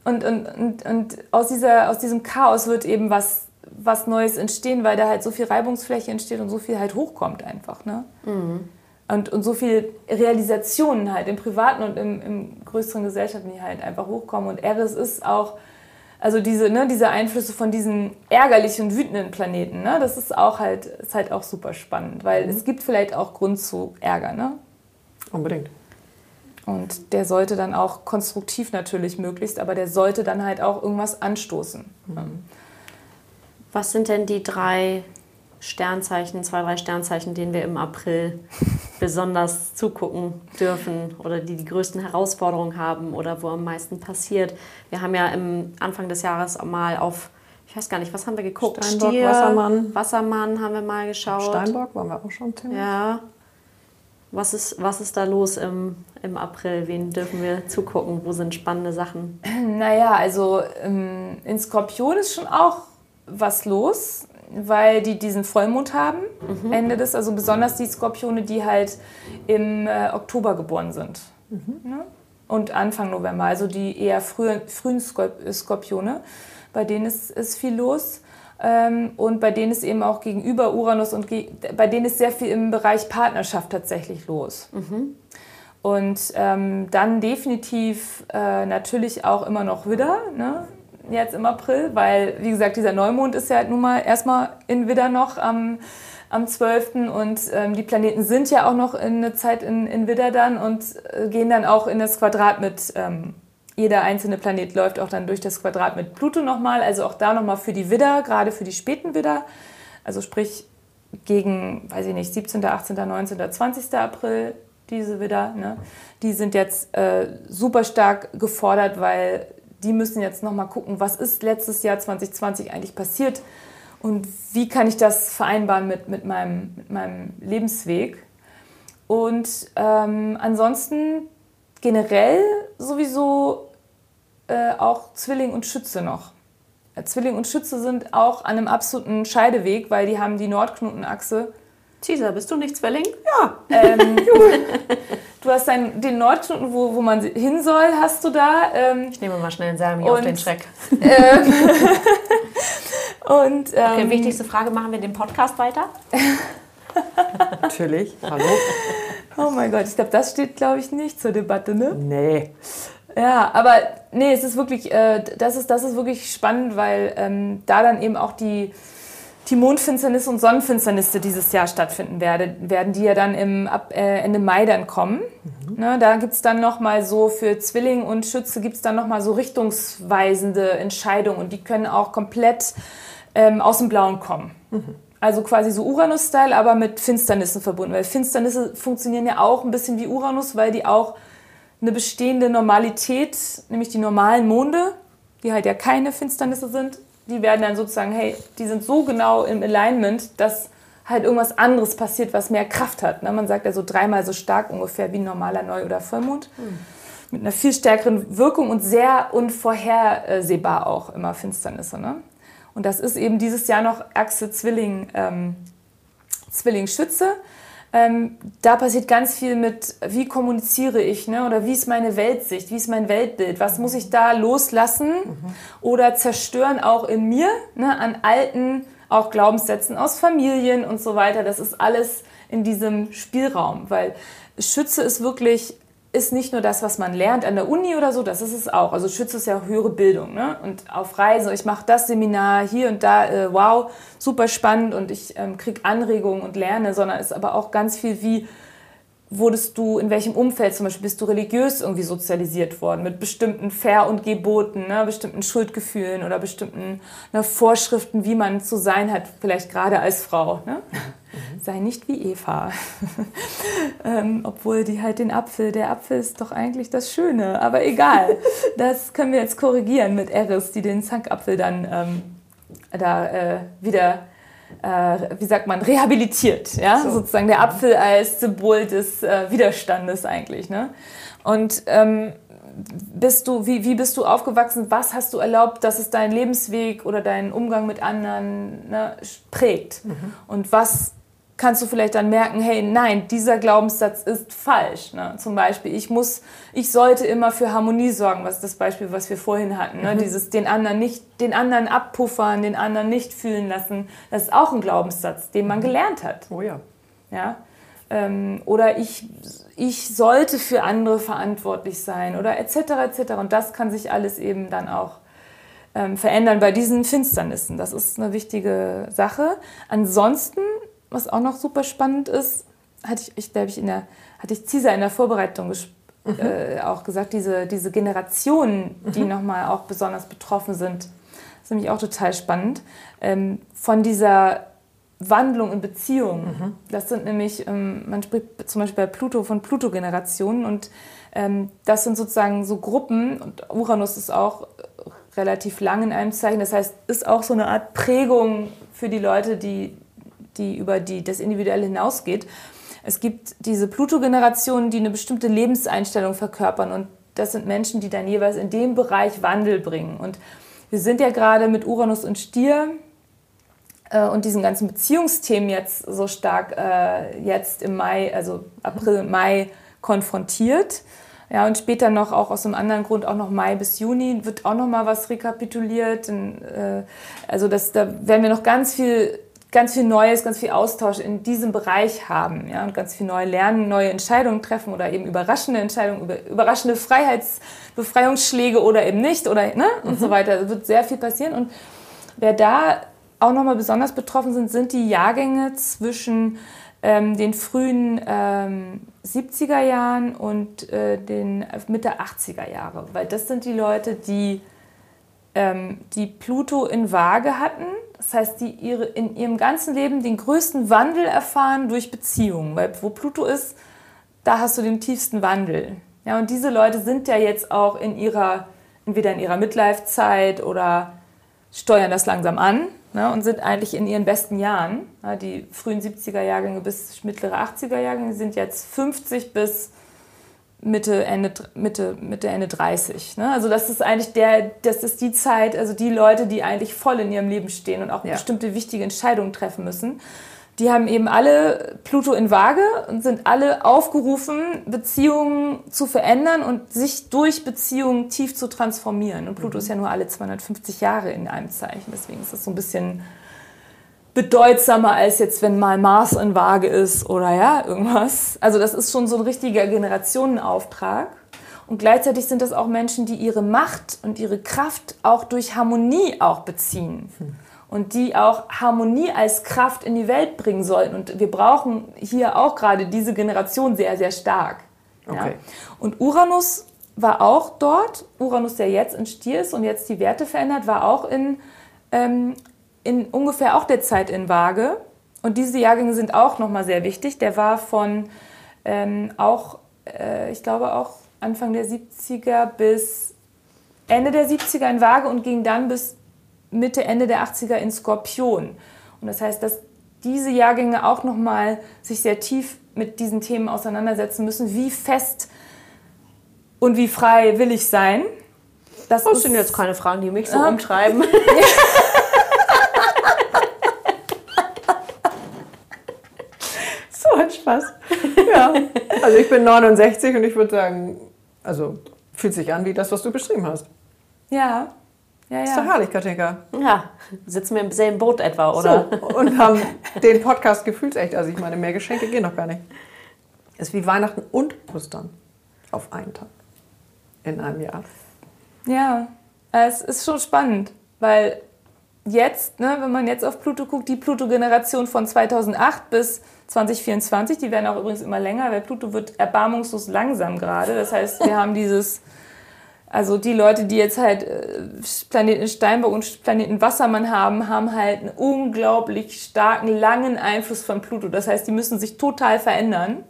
Und, und, und, und aus, dieser, aus diesem Chaos wird eben was, was Neues entstehen, weil da halt so viel Reibungsfläche entsteht und so viel halt hochkommt einfach. Ne? Mhm. Und, und so viele Realisationen halt im privaten und im, im größeren Gesellschaften, die halt einfach hochkommen. Und Eris ist auch also diese, ne, diese Einflüsse von diesen ärgerlichen und wütenden Planeten, ne, das ist auch halt, ist halt auch super spannend, weil mhm. es gibt vielleicht auch Grund zu Ärger. Ne? Unbedingt. Und der sollte dann auch konstruktiv natürlich möglichst, aber der sollte dann halt auch irgendwas anstoßen. Mhm. Was sind denn die drei Sternzeichen, zwei, drei Sternzeichen, denen wir im April [LAUGHS] besonders zugucken dürfen oder die die größten Herausforderungen haben oder wo am meisten passiert. Wir haben ja im Anfang des Jahres mal auf, ich weiß gar nicht, was haben wir geguckt? Steinbock, Stier, Wassermann. Wassermann haben wir mal geschaut. Steinbock waren wir auch schon Thema. Ja. Was ist, was ist da los im, im April? Wen dürfen wir zugucken? Wo sind spannende Sachen? [CLEARS THROAT] Naja, also ähm, in Skorpion ist schon auch was los weil die diesen Vollmond haben, mhm. Ende des, also besonders die Skorpione, die halt im äh, Oktober geboren sind. Mhm. Ne? Und Anfang November, also die eher frühen, frühen Skorpione, bei denen ist, ist viel los. Ähm, und bei denen ist eben auch gegenüber Uranus und ge bei denen ist sehr viel im Bereich Partnerschaft tatsächlich los. Mhm. Und ähm, dann definitiv äh, natürlich auch immer noch Widder, ne? Jetzt im April, weil, wie gesagt, dieser Neumond ist ja halt nun mal erstmal in Widder noch am, am 12. Und ähm, die Planeten sind ja auch noch in eine Zeit in, in Widder dann und äh, gehen dann auch in das Quadrat mit, ähm, jeder einzelne Planet läuft auch dann durch das Quadrat mit Pluto nochmal, also auch da nochmal für die Widder, gerade für die späten Widder, also sprich gegen, weiß ich nicht, 17., 18., 19., 20. April diese Widder, ne? die sind jetzt äh, super stark gefordert, weil die müssen jetzt nochmal gucken, was ist letztes Jahr 2020 eigentlich passiert und wie kann ich das vereinbaren mit, mit, meinem, mit meinem Lebensweg. Und ähm, ansonsten generell sowieso äh, auch Zwilling und Schütze noch. Äh, Zwilling und Schütze sind auch an einem absoluten Scheideweg, weil die haben die Nordknotenachse Teaser, bist du nicht Zwilling? Ja. [LAUGHS] Ähm, [LAUGHS] du hast dein, den Nordknoten, wo, wo man hin soll, hast du da. Ähm, ich nehme mal schnell einen Salmi auf den Schreck. Ähm, [LAUGHS] und, ähm, okay, wichtigste Frage, machen wir den Podcast weiter? Natürlich, hallo. Oh mein Gott, ich glaube, das steht, glaube ich, nicht zur Debatte, ne? Nee. Ja, aber nee, es ist wirklich, äh, das, ist, das ist wirklich spannend, weil ähm, da dann eben auch die die Mondfinsternis und Sonnenfinsternis dieses Jahr stattfinden werde, werden, die ja dann im, ab äh, Ende Mai dann kommen. Mhm. Ne, da gibt es dann nochmal so für Zwilling und Schütze gibt es dann nochmal so richtungsweisende Entscheidungen und die können auch komplett ähm, aus dem Blauen kommen. Mhm. Also quasi so Uranus-Style, aber mit Finsternissen verbunden, weil Finsternisse funktionieren ja auch ein bisschen wie Uranus, weil die auch eine bestehende Normalität, nämlich die normalen Monde, die halt ja keine Finsternisse sind, die werden dann sozusagen, hey, die sind so genau im Alignment, dass halt irgendwas anderes passiert, was mehr Kraft hat. Ne? Man sagt ja so dreimal so stark ungefähr wie ein normaler Neu- oder Vollmond. Mhm. Mit einer viel stärkeren Wirkung und sehr unvorhersehbar auch immer Finsternisse. Ne? Und das ist eben dieses Jahr noch Achse Zwilling, ähm, Zwilling Schütze. Ähm, da passiert ganz viel mit, wie kommuniziere ich ne? oder wie ist meine Weltsicht, wie ist mein Weltbild, was muss ich da loslassen mhm. oder zerstören auch in mir ne? an alten auch Glaubenssätzen aus Familien und so weiter. Das ist alles in diesem Spielraum, weil Schütze ist wirklich ist nicht nur das, was man lernt an der Uni oder so, das ist es auch. Also Schütze ist ja höhere Bildung. Ne? Und auf Reisen, ich mache das Seminar hier und da, äh, wow, super spannend und ich ähm, kriege Anregungen und lerne, sondern es ist aber auch ganz viel wie, wurdest du, in welchem Umfeld zum Beispiel bist du religiös irgendwie sozialisiert worden, mit bestimmten Fair- und Geboten, ne, bestimmten Schuldgefühlen oder bestimmten ne, Vorschriften, wie man zu sein hat, vielleicht gerade als Frau. Ne? Sei nicht wie Eva. [LAUGHS] ähm, obwohl die halt den Apfel, der Apfel ist doch eigentlich das Schöne, aber egal. [LAUGHS] das können wir jetzt korrigieren mit Eris, die den Zankapfel dann ähm, da äh, wieder äh, wie sagt man, rehabilitiert. Ja? So. Sozusagen der Apfel als Symbol des äh, Widerstandes eigentlich. Ne? Und ähm, bist du, wie, wie bist du aufgewachsen? Was hast du erlaubt, dass es deinen Lebensweg oder deinen Umgang mit anderen ne, prägt? Mhm. Und was kannst du vielleicht dann merken, hey, nein, dieser Glaubenssatz ist falsch. Ne? Zum Beispiel, ich muss, ich sollte immer für Harmonie sorgen, was ist das Beispiel, was wir vorhin hatten. Ne? Mhm. Dieses den anderen nicht, den anderen abpuffern, den anderen nicht fühlen lassen. Das ist auch ein Glaubenssatz, den man mhm. gelernt hat. Oh ja. Ja. Ähm, oder ich, ich sollte für andere verantwortlich sein oder etc. etc. Und das kann sich alles eben dann auch ähm, verändern bei diesen Finsternissen. Das ist eine wichtige Sache. Ansonsten was auch noch super spannend ist, hatte ich, ich glaube ich, in der, hatte ich Cisa in der Vorbereitung mhm. äh, auch gesagt, diese, diese Generationen, die mhm. nochmal auch besonders betroffen sind. Das ist nämlich auch total spannend. Ähm, von dieser Wandlung in Beziehungen. Mhm. Das sind nämlich, ähm, man spricht zum Beispiel bei Pluto von Pluto-Generationen und ähm, das sind sozusagen so Gruppen und Uranus ist auch relativ lang in einem Zeichen. Das heißt, ist auch so eine Art Prägung für die Leute, die die über die, das Individuelle hinausgeht. Es gibt diese Pluto-Generationen, die eine bestimmte Lebenseinstellung verkörpern und das sind Menschen, die dann jeweils in dem Bereich Wandel bringen. Und wir sind ja gerade mit Uranus und Stier äh, und diesen ganzen Beziehungsthemen jetzt so stark äh, jetzt im Mai, also April, Mai konfrontiert. Ja, und später noch auch aus einem anderen Grund auch noch Mai bis Juni wird auch noch mal was rekapituliert. Und, äh, also das, da werden wir noch ganz viel ganz viel Neues, ganz viel Austausch in diesem Bereich haben ja, und ganz viel neu lernen, neue Entscheidungen treffen oder eben überraschende Entscheidungen, über, überraschende Freiheitsbefreiungsschläge oder eben nicht oder ne, und so mhm. weiter. Es wird sehr viel passieren und wer da auch nochmal besonders betroffen sind, sind die Jahrgänge zwischen ähm, den frühen ähm, 70er Jahren und äh, den Mitte 80er Jahre, weil das sind die Leute, die ähm, die Pluto in Waage hatten das heißt, die ihre, in ihrem ganzen Leben den größten Wandel erfahren durch Beziehungen. Weil wo Pluto ist, da hast du den tiefsten Wandel. Ja, und diese Leute sind ja jetzt auch in ihrer, entweder in ihrer Midlife-Zeit oder steuern das langsam an ne, und sind eigentlich in ihren besten Jahren. Ja, die frühen 70er-Jahrgänge bis mittlere 80er-Jahrgänge sind jetzt 50 bis Mitte, Ende, Mitte, Mitte, Ende 30. Ne? Also das ist eigentlich der, das ist die Zeit, also die Leute, die eigentlich voll in ihrem Leben stehen und auch ja. bestimmte wichtige Entscheidungen treffen müssen. Die haben eben alle Pluto in Waage und sind alle aufgerufen, Beziehungen zu verändern und sich durch Beziehungen tief zu transformieren. Und Pluto mhm. ist ja nur alle 250 Jahre in einem Zeichen, deswegen ist das so ein bisschen bedeutsamer als jetzt, wenn mal Mars in Waage ist oder ja, irgendwas. Also das ist schon so ein richtiger Generationenauftrag. Und gleichzeitig sind das auch Menschen, die ihre Macht und ihre Kraft auch durch Harmonie auch beziehen. Und die auch Harmonie als Kraft in die Welt bringen sollten. Und wir brauchen hier auch gerade diese Generation sehr, sehr stark. Okay. Ja. Und Uranus war auch dort. Uranus, der jetzt in Stier ist und jetzt die Werte verändert, war auch in ähm, in ungefähr auch der Zeit in Waage. Und diese Jahrgänge sind auch nochmal sehr wichtig. Der war von ähm, auch, äh, ich glaube auch Anfang der 70er bis Ende der 70er in Waage und ging dann bis Mitte, Ende der 80er in Skorpion. Und das heißt, dass diese Jahrgänge auch nochmal sich sehr tief mit diesen Themen auseinandersetzen müssen. Wie fest und wie frei will ich sein? Das, das sind jetzt keine Fragen, die mich so umtreiben. [LAUGHS] [LAUGHS] Spaß. [LAUGHS] Ja. Also ich bin 69 und ich würde sagen, also fühlt sich an wie das, was du beschrieben hast. Ja. Ja, ja. Ist doch herrlich, Katinka. Ja, sitzen wir im selben Boot etwa, oder? So, und haben den Podcast gefühlsecht. Also ich meine, mehr Geschenke gehen noch gar nicht. Ist wie Weihnachten und Ostern auf einen Tag in einem Jahr. Ja, es ist schon spannend, weil jetzt, ne, wenn man jetzt auf Pluto guckt, die Pluto-Generation von 2008 bis 2024. Die werden auch übrigens immer länger, weil Pluto wird erbarmungslos langsam gerade. Das heißt, wir haben dieses, also die Leute, die jetzt halt äh, Planeten Steinbock und Planeten Wassermann haben, haben halt einen unglaublich starken, langen Einfluss von Pluto. Das heißt, die müssen sich total verändern.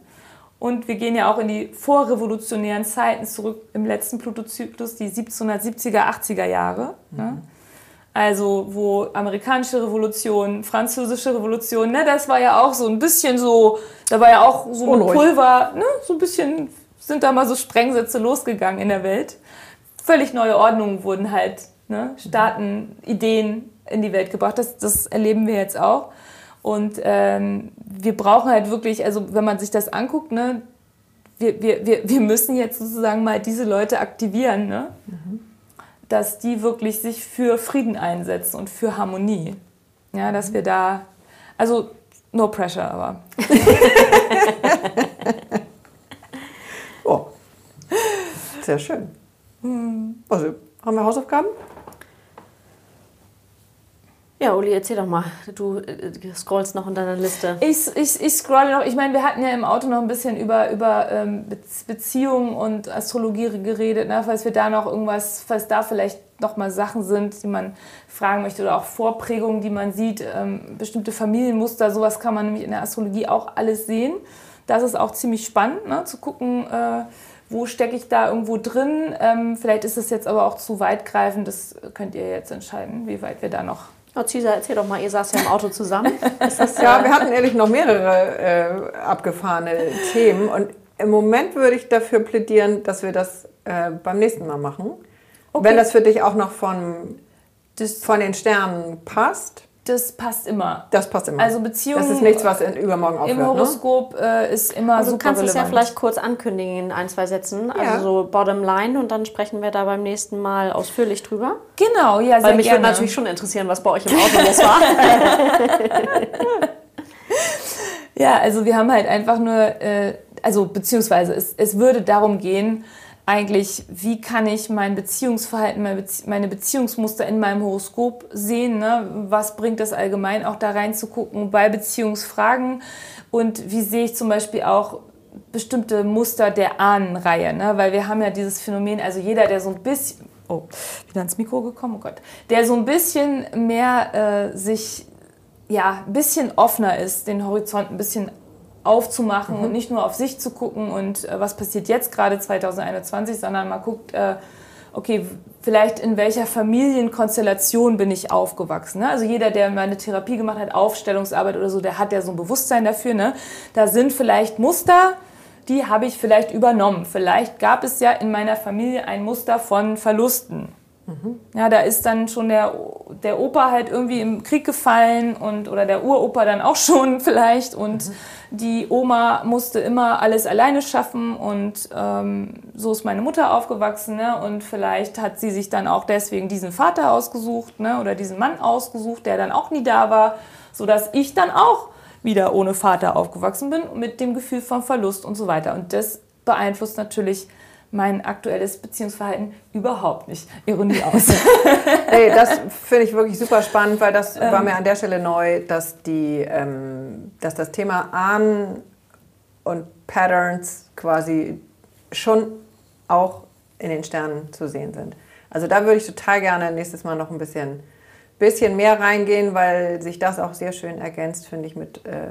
Und wir gehen ja auch in die vorrevolutionären Zeiten zurück im letzten Pluto-Zyklus, die 1770er, 80er Jahre. Mhm. Ne? Also wo amerikanische Revolution, französische Revolution, ne, das war ja auch so ein bisschen so, da war ja auch so ein Pulver, ne, so ein bisschen sind da mal so Sprengsätze losgegangen in der Welt. Völlig neue Ordnungen wurden halt, ne? Staaten, Ideen in die Welt gebracht. Das, das erleben wir jetzt auch. Und ähm, wir brauchen halt wirklich, also wenn man sich das anguckt, ne, wir, wir, wir, wir müssen jetzt sozusagen mal diese Leute aktivieren, ne? Mhm. Dass die wirklich sich für Frieden einsetzen und für Harmonie. Ja, dass wir da, also no pressure, aber. [LAUGHS] oh, sehr schön. Hm. Also, haben wir Hausaufgaben? Ja, Uli, erzähl doch mal. Du äh, scrollst noch in deiner Liste. Ich, ich, ich scrolle noch. Ich meine, wir hatten ja im Auto noch ein bisschen über, über ähm, Beziehungen und Astrologie geredet, ne? falls wir da noch irgendwas, falls da vielleicht noch mal Sachen sind, die man fragen möchte oder auch Vorprägungen, die man sieht, ähm, bestimmte Familienmuster, sowas kann man nämlich in der Astrologie auch alles sehen. Das ist auch ziemlich spannend, ne? zu gucken, äh, wo stecke ich da irgendwo drin. Ähm, vielleicht ist es jetzt aber auch zu weitgreifend, das könnt ihr jetzt entscheiden, wie weit wir da noch Oh, Cesar, erzähl doch mal, ihr saßt ja im Auto zusammen. [LAUGHS] Das, ja, wir hatten ehrlich noch mehrere äh, abgefahrene Themen. Und im Moment würde ich dafür plädieren, dass wir das äh, beim nächsten Mal machen. Okay. Wenn das für dich auch noch von, das, von den Sternen passt. Das passt immer. Das passt immer. Also Beziehungen. Das ist nichts, was übermorgen aufhört. Im ne? Horoskop ne? ist immer also super Du kannst relevant. es ja vielleicht kurz ankündigen in ein, zwei Sätzen. Also ja. so Bottom Line und dann sprechen wir da beim nächsten Mal ausführlich drüber. Genau, ja, sehr Weil mich würde natürlich schon interessieren, was bei euch im Auto los war. [LAUGHS] ja, also wir haben halt einfach nur, äh, also beziehungsweise es, es würde darum gehen, eigentlich, wie kann ich mein Beziehungsverhalten, meine Beziehungsmuster in meinem Horoskop sehen, ne? was bringt das allgemein auch da reinzugucken bei Beziehungsfragen und wie sehe ich zum Beispiel auch bestimmte Muster der Ahnenreihe, ne? weil wir haben ja dieses Phänomen, also jeder, der so ein bisschen, oh, wieder ans Mikro gekommen, oh Gott, der so ein bisschen mehr äh, sich, ja, ein bisschen offener ist, den Horizont ein bisschen aufzumachen mhm. und nicht nur auf sich zu gucken und äh, was passiert jetzt gerade 2021, sondern mal guckt, äh, okay, vielleicht in welcher Familienkonstellation bin ich aufgewachsen. Ne? Also jeder, der meine Therapie gemacht hat, Aufstellungsarbeit oder so, der hat ja so ein Bewusstsein dafür. Ne? Da sind vielleicht Muster, die habe ich vielleicht übernommen. Vielleicht gab es ja in meiner Familie ein Muster von Verlusten. Mhm. Ja, da ist dann schon der, der Opa halt irgendwie im Krieg gefallen und oder der Uropa dann auch [LAUGHS] schon vielleicht und mhm die Oma musste immer alles alleine schaffen und ähm, so ist meine Mutter aufgewachsen. Ne? Und vielleicht hat sie sich dann auch deswegen diesen Vater ausgesucht ne? oder diesen Mann ausgesucht, der dann auch nie da war, sodass ich dann auch wieder ohne Vater aufgewachsen bin mit dem Gefühl von Verlust und so weiter. Und das beeinflusst natürlich mein aktuelles Beziehungsverhalten überhaupt nicht. Ironie aus. [LAUGHS] hey, das finde ich wirklich super spannend, weil das ähm, war mir an der Stelle neu, dass, die, ähm, dass das Thema Ahnen und Patterns quasi schon auch in den Sternen zu sehen sind. Also da würde ich total gerne nächstes Mal noch ein bisschen, bisschen mehr reingehen, weil sich das auch sehr schön ergänzt, finde ich, mit äh,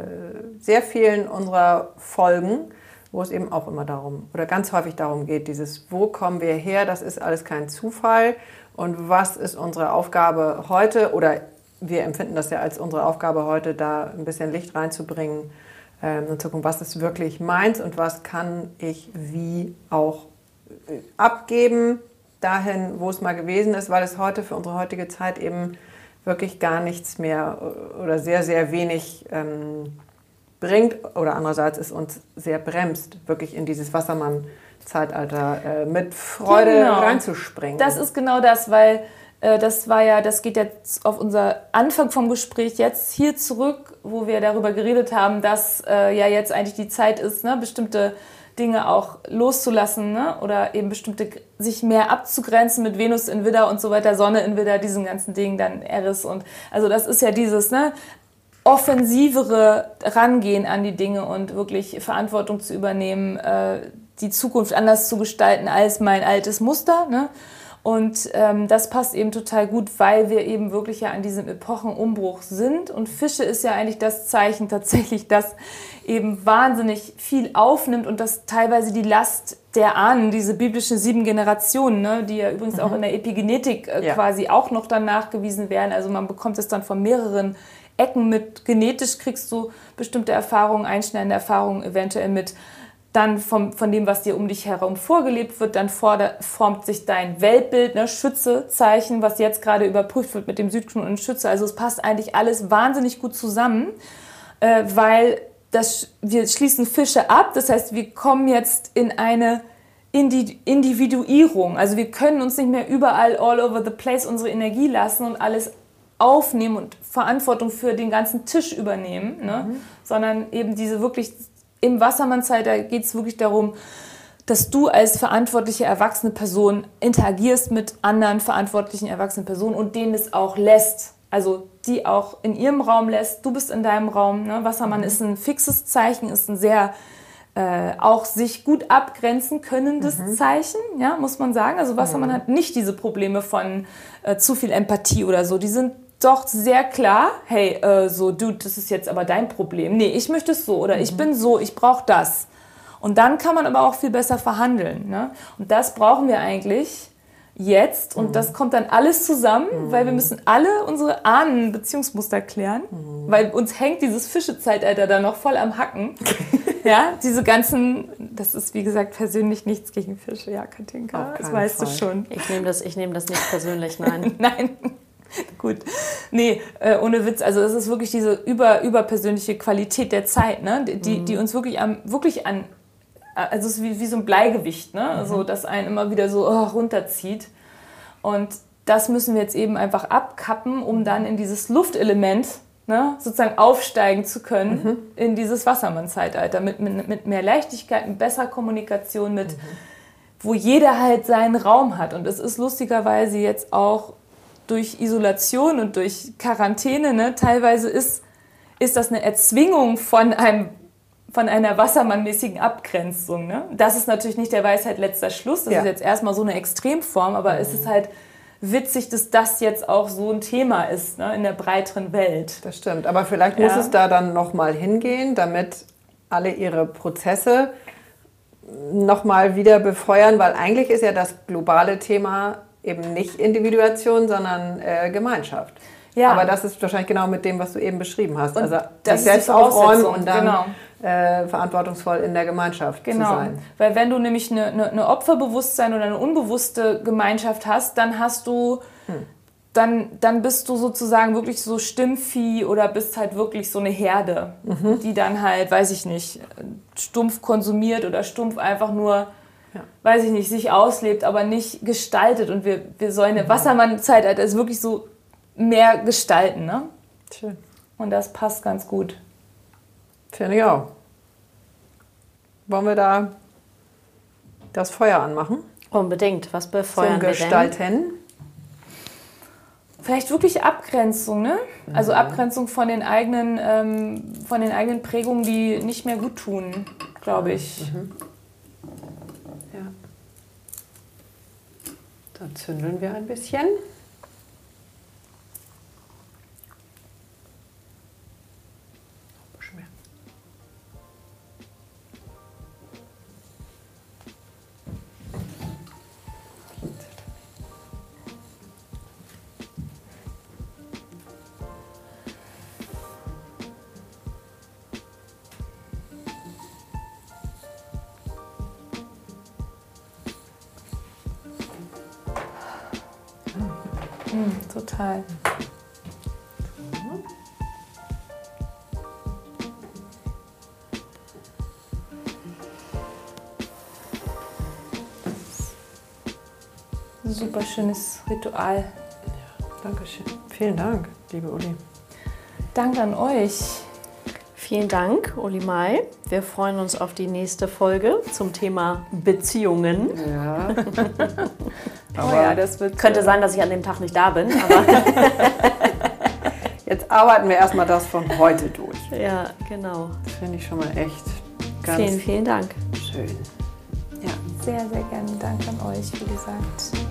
sehr vielen unserer Folgen wo es eben auch immer darum oder ganz häufig darum geht, dieses, wo kommen wir her, das ist alles kein Zufall. Und was ist unsere Aufgabe heute? Oder wir empfinden das ja als unsere Aufgabe heute, da ein bisschen Licht reinzubringen ähm, und zu gucken, was ist wirklich meins und was kann ich wie auch äh, abgeben dahin, wo es mal gewesen ist, weil es heute für unsere heutige Zeit eben wirklich gar nichts mehr äh, oder sehr, sehr wenig ähm, bringt oder andererseits es uns sehr bremst, wirklich in dieses Wassermann-Zeitalter äh, mit Freude genau. reinzuspringen. Das ist genau das, weil äh, das war ja, das geht jetzt auf unser Anfang vom Gespräch jetzt hier zurück, wo wir darüber geredet haben, dass äh, ja jetzt eigentlich die Zeit ist, ne, bestimmte Dinge auch loszulassen ne? oder eben bestimmte sich mehr abzugrenzen mit Venus in Widder und so weiter, Sonne in Widder, diesen ganzen Dingen, dann Eris und also das ist ja dieses, ne? Offensivere Rangehen an die Dinge und wirklich Verantwortung zu übernehmen, äh, die Zukunft anders zu gestalten als mein altes Muster. Ne? Und ähm, das passt eben total gut, weil wir eben wirklich ja an diesem Epochenumbruch sind. Und Fische ist ja eigentlich das Zeichen tatsächlich, [LAUGHS] das eben wahnsinnig viel aufnimmt und das teilweise die Last der Ahnen, diese biblischen sieben Generationen, ne, die ja übrigens mhm. auch in der Epigenetik äh, ja. quasi auch noch dann nachgewiesen werden. Also man bekommt es dann von mehreren Ecken mit. Genetisch kriegst du bestimmte Erfahrungen, einschneidende Erfahrungen eventuell mit. dann vom, von dem, was dir um dich herum vorgelebt wird, dann formt sich dein Weltbild, ne, Schütze-Zeichen, was jetzt gerade überprüft wird mit dem Südknoten und Schütze. Also es passt eigentlich alles wahnsinnig gut zusammen, äh, weil das, wir schließen Fische ab. Das heißt, wir kommen jetzt in eine Individuierung. Also wir können uns nicht mehr überall all over the place unsere Energie lassen und alles aufnehmen und Verantwortung für den ganzen Tisch übernehmen, ne? Mhm. sondern eben diese wirklich im Wassermann-Zeitalter geht es wirklich darum, dass du als verantwortliche erwachsene Person interagierst mit anderen verantwortlichen erwachsenen Personen und denen es auch lässt. Also die auch in ihrem Raum lässt, du bist in deinem Raum. Ne? Wassermann mhm. ist ein fixes Zeichen, ist ein sehr äh, auch sich gut abgrenzen könnendes mhm. Zeichen, ja, muss man sagen. Also Wassermann mhm. hat nicht diese Probleme von äh, zu viel Empathie oder so. Die sind doch sehr klar, hey, äh, so, Dude, das ist jetzt aber dein Problem. Nee, ich möchte es so oder mhm. ich bin so, ich brauche das. Und dann kann man aber auch viel besser verhandeln. Ne? Und das brauchen wir eigentlich jetzt. Und mhm. das kommt dann alles zusammen, mhm. weil wir müssen alle unsere Ahnen-Beziehungsmuster klären, mhm. weil uns hängt dieses Fischezeitalter da noch voll am Hacken. ja, diese ganzen, das ist wie gesagt persönlich nichts gegen Fische, ja, Katinka, das weißt Fall. du schon. Ich nehme das, nehm das nicht persönlich, nein. [LAUGHS] nein. [LAUGHS] Gut. Nee, äh, ohne Witz. Also es ist wirklich diese über, überpersönliche Qualität der Zeit, ne? die, mhm. die uns wirklich, am, wirklich an, also es ist wie, wie so ein Bleigewicht, ne? Mhm. Also, das einen immer wieder so oh, runterzieht. Und das müssen wir jetzt eben einfach abkappen, um dann in dieses Luftelement ne, sozusagen aufsteigen zu können mhm. in dieses Wassermann-Zeitalter mit, mit, mit, mehr Leichtigkeit, mit besserer Kommunikation, mit, mhm. wo jeder halt seinen Raum hat. Und es ist lustigerweise jetzt auch durch Isolation und durch Quarantäne, ne, teilweise ist, ist das eine Erzwingung von, einem, von einer wassermannmäßigen Abgrenzung. Ne? Das ist natürlich nicht der Weisheit letzter Schluss, das ja. ist jetzt erstmal so eine Extremform, aber mhm. es ist halt witzig, dass das jetzt auch so ein Thema ist ne, in der breiteren Welt. Das stimmt, aber vielleicht ja. muss es da dann nochmal hingehen, damit alle ihre Prozesse nochmal wieder befeuern, weil eigentlich ist ja das globale Thema eben nicht Individuation, sondern äh, Gemeinschaft. Ja. Aber das ist wahrscheinlich genau mit dem, was du eben beschrieben hast. Und also sich selbst aufräumen und dann genau. äh, verantwortungsvoll in der Gemeinschaft genau. zu sein. Weil wenn du nämlich eine, eine, eine, Opferbewusstsein oder eine unbewusste Gemeinschaft hast, dann hast du, hm. dann, dann bist du sozusagen wirklich so Stimmvieh oder bist halt wirklich so eine Herde, mhm. die dann halt, weiß ich nicht, stumpf konsumiert oder stumpf einfach nur ja. weiß ich nicht, sich auslebt, aber nicht gestaltet. Und wir, wir sollen eine Wassermann-Zeitalter ist wirklich so mehr gestalten. Ne? Schön. Und das passt ganz gut. Finde ich auch. Wollen wir da das Feuer anmachen? Unbedingt. Was befeuern Zum Gestalten? Vielleicht wirklich Abgrenzung, ne? Also mhm. Abgrenzung von den eigenen, ähm, von den eigenen Prägungen, die nicht mehr gut tun, glaube ich. Mhm. Dann zündeln wir ein bisschen. Total. Super schönes Ritual. Ja, danke schön. Vielen Dank, liebe Uli. Danke an euch. Vielen Dank, Uli Mai. Wir freuen uns auf die nächste Folge zum Thema Beziehungen. Ja. [LAUGHS] Aber oh ja, das wird, könnte äh, sein, dass ich an dem Tag nicht da bin. Aber [LAUGHS] [LAUGHS] Jetzt arbeiten wir erstmal das von heute durch. Ja, genau. Das finde ich schon mal echt ganz Vielen, vielen Dank. Schön. Ja. Sehr, sehr gerne Dank an euch, wie gesagt.